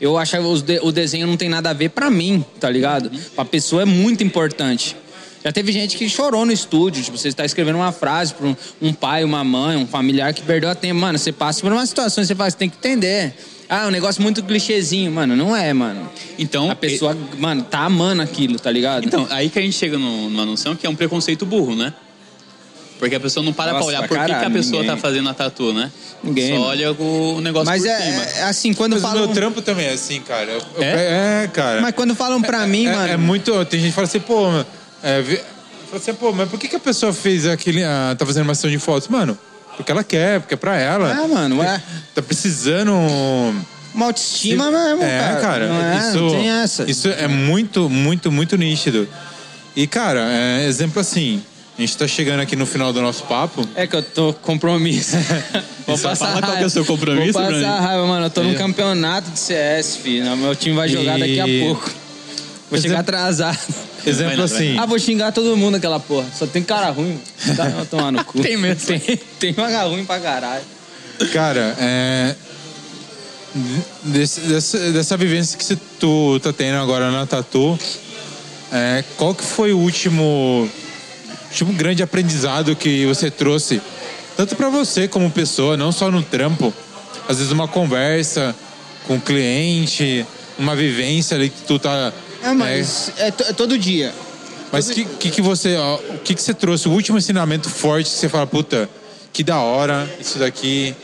Eu achava de- o desenho não tem nada a ver pra mim, tá ligado? Pra pessoa é muito importante. Já teve gente que chorou no estúdio, tipo, você está escrevendo uma frase para um, um pai, uma mãe, um familiar que perdeu a tempo. Mano, você passa por uma situação, você você tem que entender. Ah, é um negócio muito clichêzinho, mano. Não é, mano. Então, A pessoa, mano, tá amando aquilo, tá ligado? Então, aí que a gente chega no- numa noção que é um preconceito burro, né? Porque a pessoa não para Nossa, pra olhar pra por que que, a caralho, pessoa ninguém. tá fazendo a tatu, né? Ninguém, Só mano. olha o negócio Mas por é, cima. é assim, quando Mas o falam. meu trampo também é assim, cara. Eu- eu- É? é, cara. Mas quando falam pra mim, é, mano. é muito. Tem gente que fala assim, pô, mano, é, fala assim, pô, mas por que, que a pessoa fez aquele. ah, tá fazendo uma sessão de fotos? Mano, porque ela quer, porque é pra ela. É, mano, é. Tá precisando. Uma autoestima mesmo, é, cara. cara. É, isso, não tem essa. Isso é muito, muito, muito nítido. E, cara, é, exemplo assim. A gente tá chegando aqui no final do nosso papo. É que eu tô com compromisso. Vou Só fala qual que é o seu compromisso, Vou passar raiva, mano. Eu tô num É. campeonato de CS, filho. Meu time vai jogar daqui a E- pouco. Vou chegar atrasado. Exemplo assim. Ah, vou xingar todo mundo aquela porra. Só tem cara ruim. Tá vai tomar no cu. Tem mesmo. Tem, tem vaga ruim pra caralho. Cara, é. desse- dessa, dessa vivência que você- tu tá tendo agora na Tatu, é, qual que foi o último, último grande aprendizado que você trouxe? Tanto pra você como pessoa, não só no trampo. Às vezes uma conversa com o cliente, uma vivência ali que tu tá. É, mas é, to- é todo dia. Mas o que, que, que você. ó, O que, que você trouxe? O último ensinamento forte que você fala, puta, que da hora, isso daqui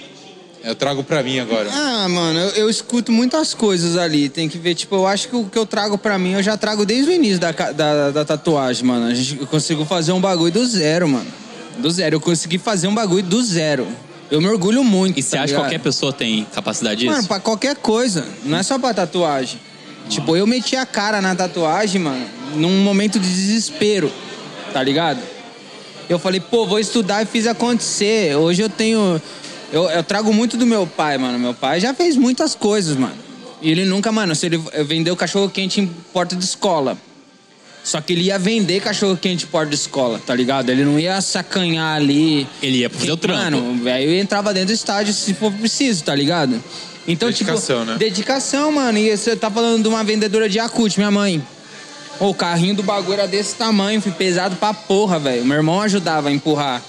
eu trago pra mim agora. Ah, mano, eu, eu escuto muitas coisas ali. Tem que ver, tipo, eu acho que o que eu trago pra mim, eu já trago desde o início da, da, da tatuagem, mano. A gente, eu consigo fazer um bagulho do zero, mano. Do zero. Eu consegui fazer um bagulho do zero. Eu me orgulho muito. E você tá acha que qualquer pessoa tem capacidade disso? Mano, pra qualquer coisa. Não é só pra tatuagem. Tipo, eu meti a cara na tatuagem, mano, num momento de desespero, tá ligado? Eu falei, pô, vou estudar e fiz acontecer. Hoje eu tenho. Eu, eu trago muito do meu pai, mano. Meu pai já fez muitas coisas, mano. E ele nunca, mano, se ele vendeu cachorro quente em porta de escola. Só que ele ia vender cachorro quente em porta de escola, tá ligado? Ele não ia sacanhar ali. Ele ia fazer o trampo. Mano, velho, eu entrava dentro do estádio se for preciso, tá ligado? Então, Dedicação, tipo, né? dedicação, mano. E você tá falando de uma vendedora de Yakut, minha mãe. Ô, o carrinho do bagulho era desse tamanho, fui pesado pra porra, velho. Meu irmão ajudava a empurrar.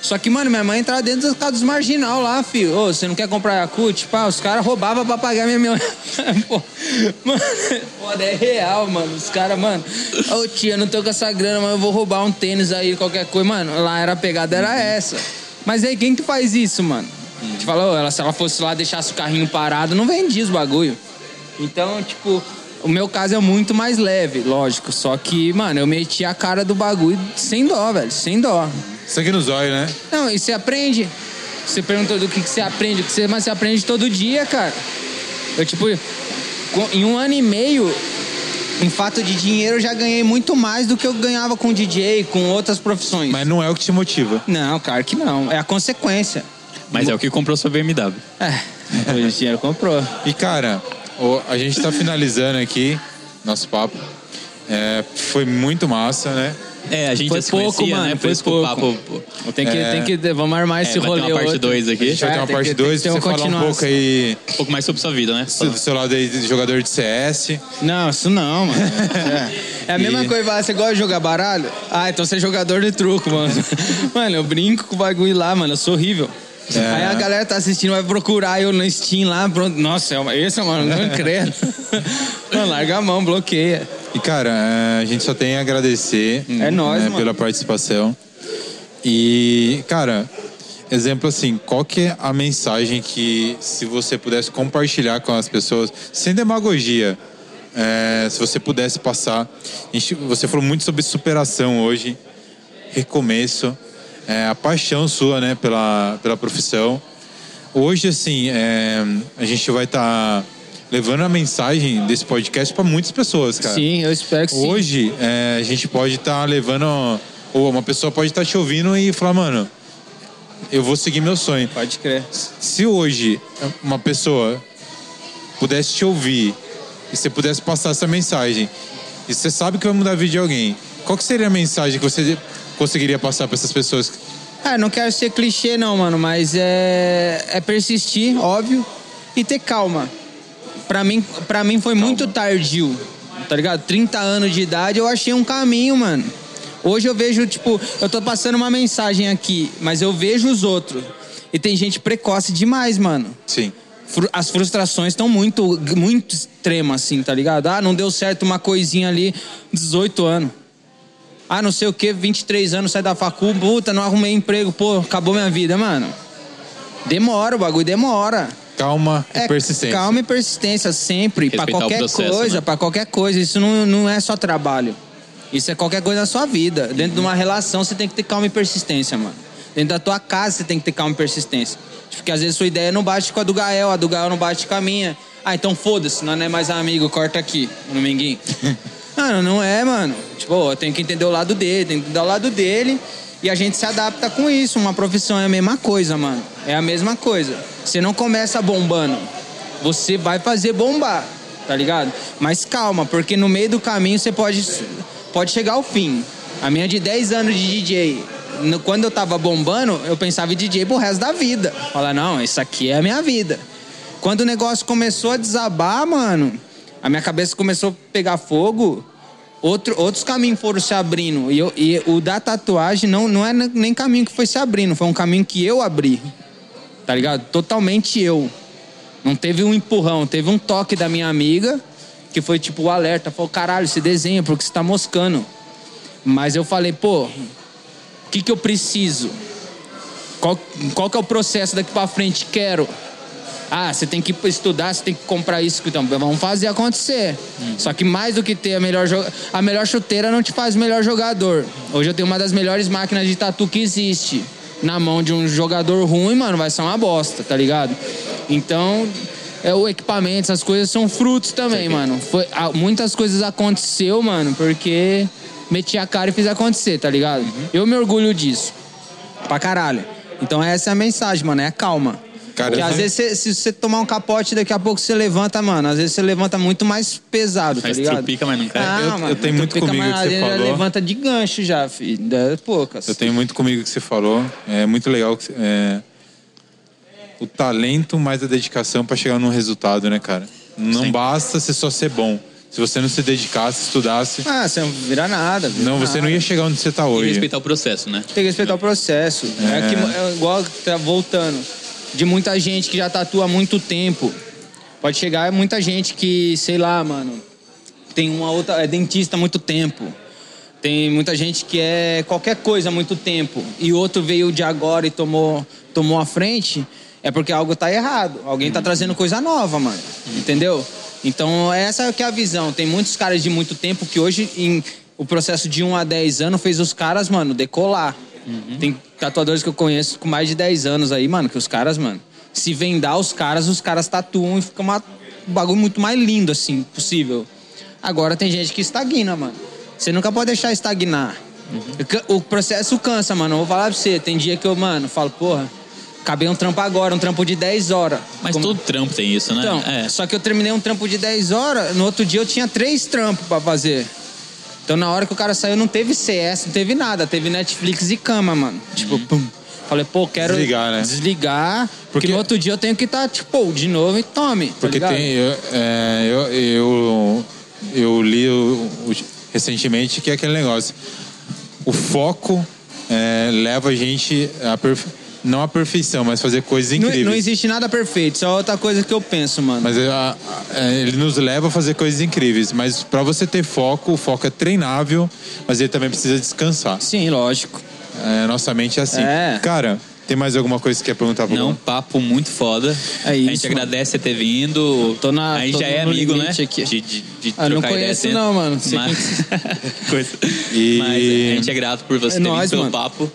Só que, mano, minha mãe entrava dentro dos casa dos marginal lá, filho. Ô, você não quer comprar Yakut? Pá, os caras roubavam pra pagar minha... minha... Pô, mano, foda, é real, mano. Os caras, mano... Ô, tia, não tô com essa grana, mas eu vou roubar um tênis aí, qualquer coisa. Mano, lá era a pegada, era essa. Mas aí, quem que faz isso, mano? Te falou, ela, se ela fosse lá, deixasse o carrinho parado, não vendia os bagulho. Então, tipo, o meu caso é muito mais leve, lógico. Só que, mano, eu meti a cara do bagulho sem dó, velho, sem dó. Isso aqui nos olhos, né? Não, e você aprende. Você perguntou do que, que você aprende, o que você, mas você aprende todo dia, cara. Eu, tipo, com- em um ano e meio, em fato de dinheiro, eu já ganhei muito mais do que eu ganhava com DJ, com outras profissões. Mas não é o que te motiva. Não, claro que não. É a consequência. Mas é o que comprou sua BMW. É, o dinheiro comprou. E cara, o- a gente tá finalizando aqui nosso papo. É, foi muito massa, né? É, a gente Foi pouco, conhecia, mano, né? Por foi isso que o pouco. papo... Tem que, É. tem que, vamos armar esse vai ter rolê uma parte outro. dois aqui. A gente vai É, ter uma tem parte que- tem 2 que pra você falar um pouco continuação. aí Um pouco mais sobre sua vida, né? do seu lado aí de jogador de CS. Não, isso não, mano. É, É a mesma E- coisa, você gosta de jogar baralho? Ah, então você é jogador de truco, mano. Mano, eu brinco com o bagulho lá, mano, eu sou horrível. É. Aí a galera tá assistindo, vai procurar eu no Steam lá, pronto. Nossa, é uma- esse, mano, não credo. Mano, larga a mão, bloqueia. E cara, é, a gente só tem a agradecer É nóis, né, mano. pela participação. E, cara, exemplo assim, qual que é a mensagem que se você pudesse compartilhar com as pessoas, sem demagogia, é, se você pudesse passar. Gente- você falou muito sobre superação hoje, recomeço, é, a paixão sua, né, pela, pela profissão. Hoje, assim, é, a gente vai estar levando a mensagem desse podcast para muitas pessoas, cara. Sim, eu espero que sim. Hoje, é, a gente pode estar levando. Ou uma pessoa pode estar te ouvindo e falar, mano, eu vou seguir meu sonho. Pode crer. Se hoje uma pessoa pudesse te ouvir e você pudesse passar essa mensagem, e você sabe que vai mudar a vida de alguém, qual que seria a mensagem que você conseguiria passar para essas pessoas? Ah, não quero ser clichê não, mano, mas é, é persistir, óbvio, e ter calma. Pra mim, pra mim foi muito tardio, tá ligado? 30 anos de idade eu achei um caminho, mano. Hoje eu vejo, tipo, eu tô passando uma mensagem aqui, mas eu vejo os outros. E tem gente precoce demais, mano. Sim. As frustrações estão muito, muito extremas, assim, tá ligado? Ah, não deu certo uma coisinha ali, 18 anos. Ah, não sei o que, 23 anos, sai da facul, puta, não arrumei emprego, pô, acabou minha vida, mano. Demora, o bagulho demora. Calma e É, persistência. Calma e persistência, sempre. O qualquer processo, coisa, né? pra qualquer coisa. Isso não, não é só trabalho. Isso é qualquer coisa na sua vida. Dentro de uma relação, você tem que ter calma e persistência, mano. Dentro da tua casa, você tem que ter calma e persistência. Porque às vezes sua ideia não bate com a do Gael, a do Gael não bate com a minha. Ah, então foda-se, nós não é mais amigo, corta aqui, no Minguinho. Mano, não é, mano. Tipo, eu tenho que entender o lado dele, tenho que entender o lado dele. E a gente se adapta com isso. Uma profissão é a mesma coisa, mano. É a mesma coisa. Você não começa bombando. Você vai fazer bombar, tá ligado? Mas calma, porque no meio do caminho você pode, pode chegar ao fim. A minha de 10 anos de DJ, quando eu tava bombando, eu pensava em DJ pro resto da vida. Falar, não, isso aqui é a minha vida. Quando o negócio começou a desabar, mano, a minha cabeça começou a pegar fogo, outro, outros caminhos foram se abrindo. E, eu- e o da tatuagem não, não é nem caminho que foi se abrindo, foi um caminho que eu abri. Tá ligado? Totalmente eu. Não teve um empurrão, teve um toque da minha amiga, que foi tipo o alerta. Falou, caralho, você desenha porque você tá moscando. Mas eu falei, pô, o que, que eu preciso? Qual, qual que é o processo daqui pra frente? Quero. Ah, você tem que estudar, você tem que comprar isso. Então, vamos fazer acontecer. Só que mais do que ter a melhor, a melhor chuteira não te faz o melhor jogador. Hoje eu tenho uma das melhores máquinas de tatu que existe. Na mão de um jogador ruim, mano, vai ser uma bosta, tá ligado? Então, é o equipamento, essas coisas são frutos também, mano. Foi, ah, muitas coisas aconteceu, mano, porque meti a cara e fiz acontecer, tá ligado? Eu me orgulho disso. Pra caralho. Então essa é a mensagem, mano. É calma. Cara, às sei- vezes, você- se você tomar um capote, daqui a pouco você levanta, mano. Às vezes você levanta muito mais pesado, tá ligado? trupica, mas não cai. Ah, Eu- mano, eu tenho muito comigo que você falou. levanta de gancho já, filho. É poucas. Eu tenho muito comigo que você falou. É muito legal que, é, o talento mais a dedicação pra chegar num resultado, né, cara? Não Sim. basta você só ser bom. Se você não se dedicasse, estudasse, Ah, você não vira nada. vira não, você não nada. ia chegar onde você tá E hoje. respeitar o processo, né? Tem que respeitar o processo. É, que, é igual, tá voltando, de muita gente que já tatua há muito tempo. Pode chegar muita gente que, sei lá, mano, tem uma outra. É dentista há muito tempo. Tem muita gente que é qualquer coisa há muito tempo. E outro veio de agora e tomou, tomou a frente. É porque algo tá errado. Alguém tá trazendo coisa nova, mano. Entendeu? Então, essa que é a visão. Tem muitos caras de muito tempo que hoje, em, o processo de 1 a 10 anos, fez os caras, mano, decolar. Tem tatuadores que eu conheço com mais de 10 anos aí, mano, que os caras, mano, se vendar os caras, os caras tatuam e fica uma, um bagulho muito mais lindo, assim, possível. Agora tem gente que estagna, mano. Você nunca pode deixar estagnar. O processo cansa, mano. Eu vou falar pra você. Tem dia que eu, mano, falo, porra, acabei um trampo agora, um trampo de 10 horas. Mas Como- todo trampo tem isso, né? então, é. só que eu terminei um trampo de 10 horas, no outro dia eu tinha três trampos pra fazer. Então na hora que o cara saiu não teve CS, não teve nada, teve Netflix e cama, mano. Tipo, pum. Falei, pô, quero Desligar, né? desligar, porque, Porque- no outro dia eu tenho que estar, tipo, de novo e tome. tá Porque ligado? tem. Eu, é, eu, eu, eu li recentemente que é aquele negócio. O foco é, leva a gente a perfe- não a perfeição, mas fazer coisas Não, incríveis. não existe nada perfeito, isso é outra coisa que eu penso, mano. Mas é, a- a- ele nos leva a fazer coisas incríveis. Mas para você ter foco, o foco é treinável, mas ele também precisa descansar. Sim, lógico. É, nossa mente é assim. É. Cara, tem mais alguma coisa que você quer perguntar pro Não, Gon? papo muito foda. É A gente isso, agradece você ter vindo. Tô na- a gente tô já é amigo, né? aqui. De, de, de Ah, não trocar ideia conheço não, mano. Mas... Coisa. E- Mas a gente é grato por você É ter nóis, vindo pelo mano. papo.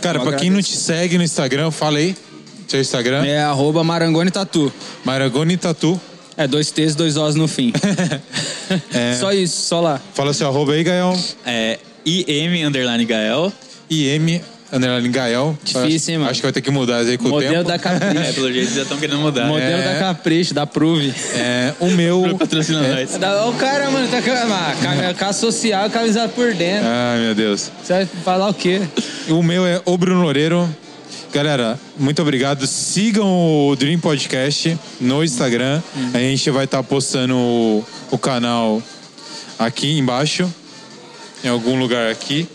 Cara, pra quem não te segue no Instagram, fala aí. Seu Instagram, É arroba Marangoni Tatu. Maragoni Tatu. É dois T's, dois O's no fim. É. Só isso, só lá. Fala seu arroba aí, Gael. É IM underline Gael. IM, underline Gael. Difícil, hein, mano? Acho que vai ter que mudar aí com o Modelo tempo. da É, Capricho. pelo jeito já estão querendo mudar. Modelo É. da Capricho, da Prove. É, o meu... Patrocina nós. Da- O cara, mano, tá com a cam- com a social, camisa por dentro. Ai, meu Deus. Você vai falar o quê? O meu é o Bruno Loureiro. Galera, muito obrigado. Sigam o Dream Podcast no Instagram. A gente vai estar postando o, o canal aqui embaixo, em algum lugar aqui.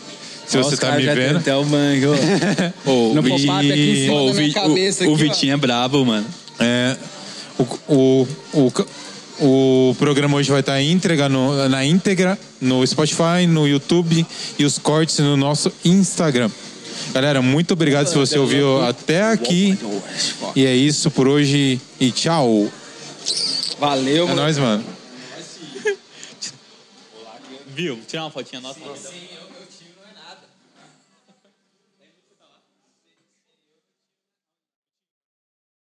Se Ó, você tá me vendo. Até o mangue, ó. Ô, No aqui em cima Ô, da minha cabeça o, aqui, o ó. Vitinho é brabo, mano. É, o, o, o, o programa hoje vai estar íntegra no, na íntegra no Spotify, no YouTube e os cortes no nosso Instagram. Galera, muito obrigado se você ouviu até aqui. E é isso por hoje e tchau. Valeu, É mano. nóis, mano. Viu? Tirar uma fotinha nossa.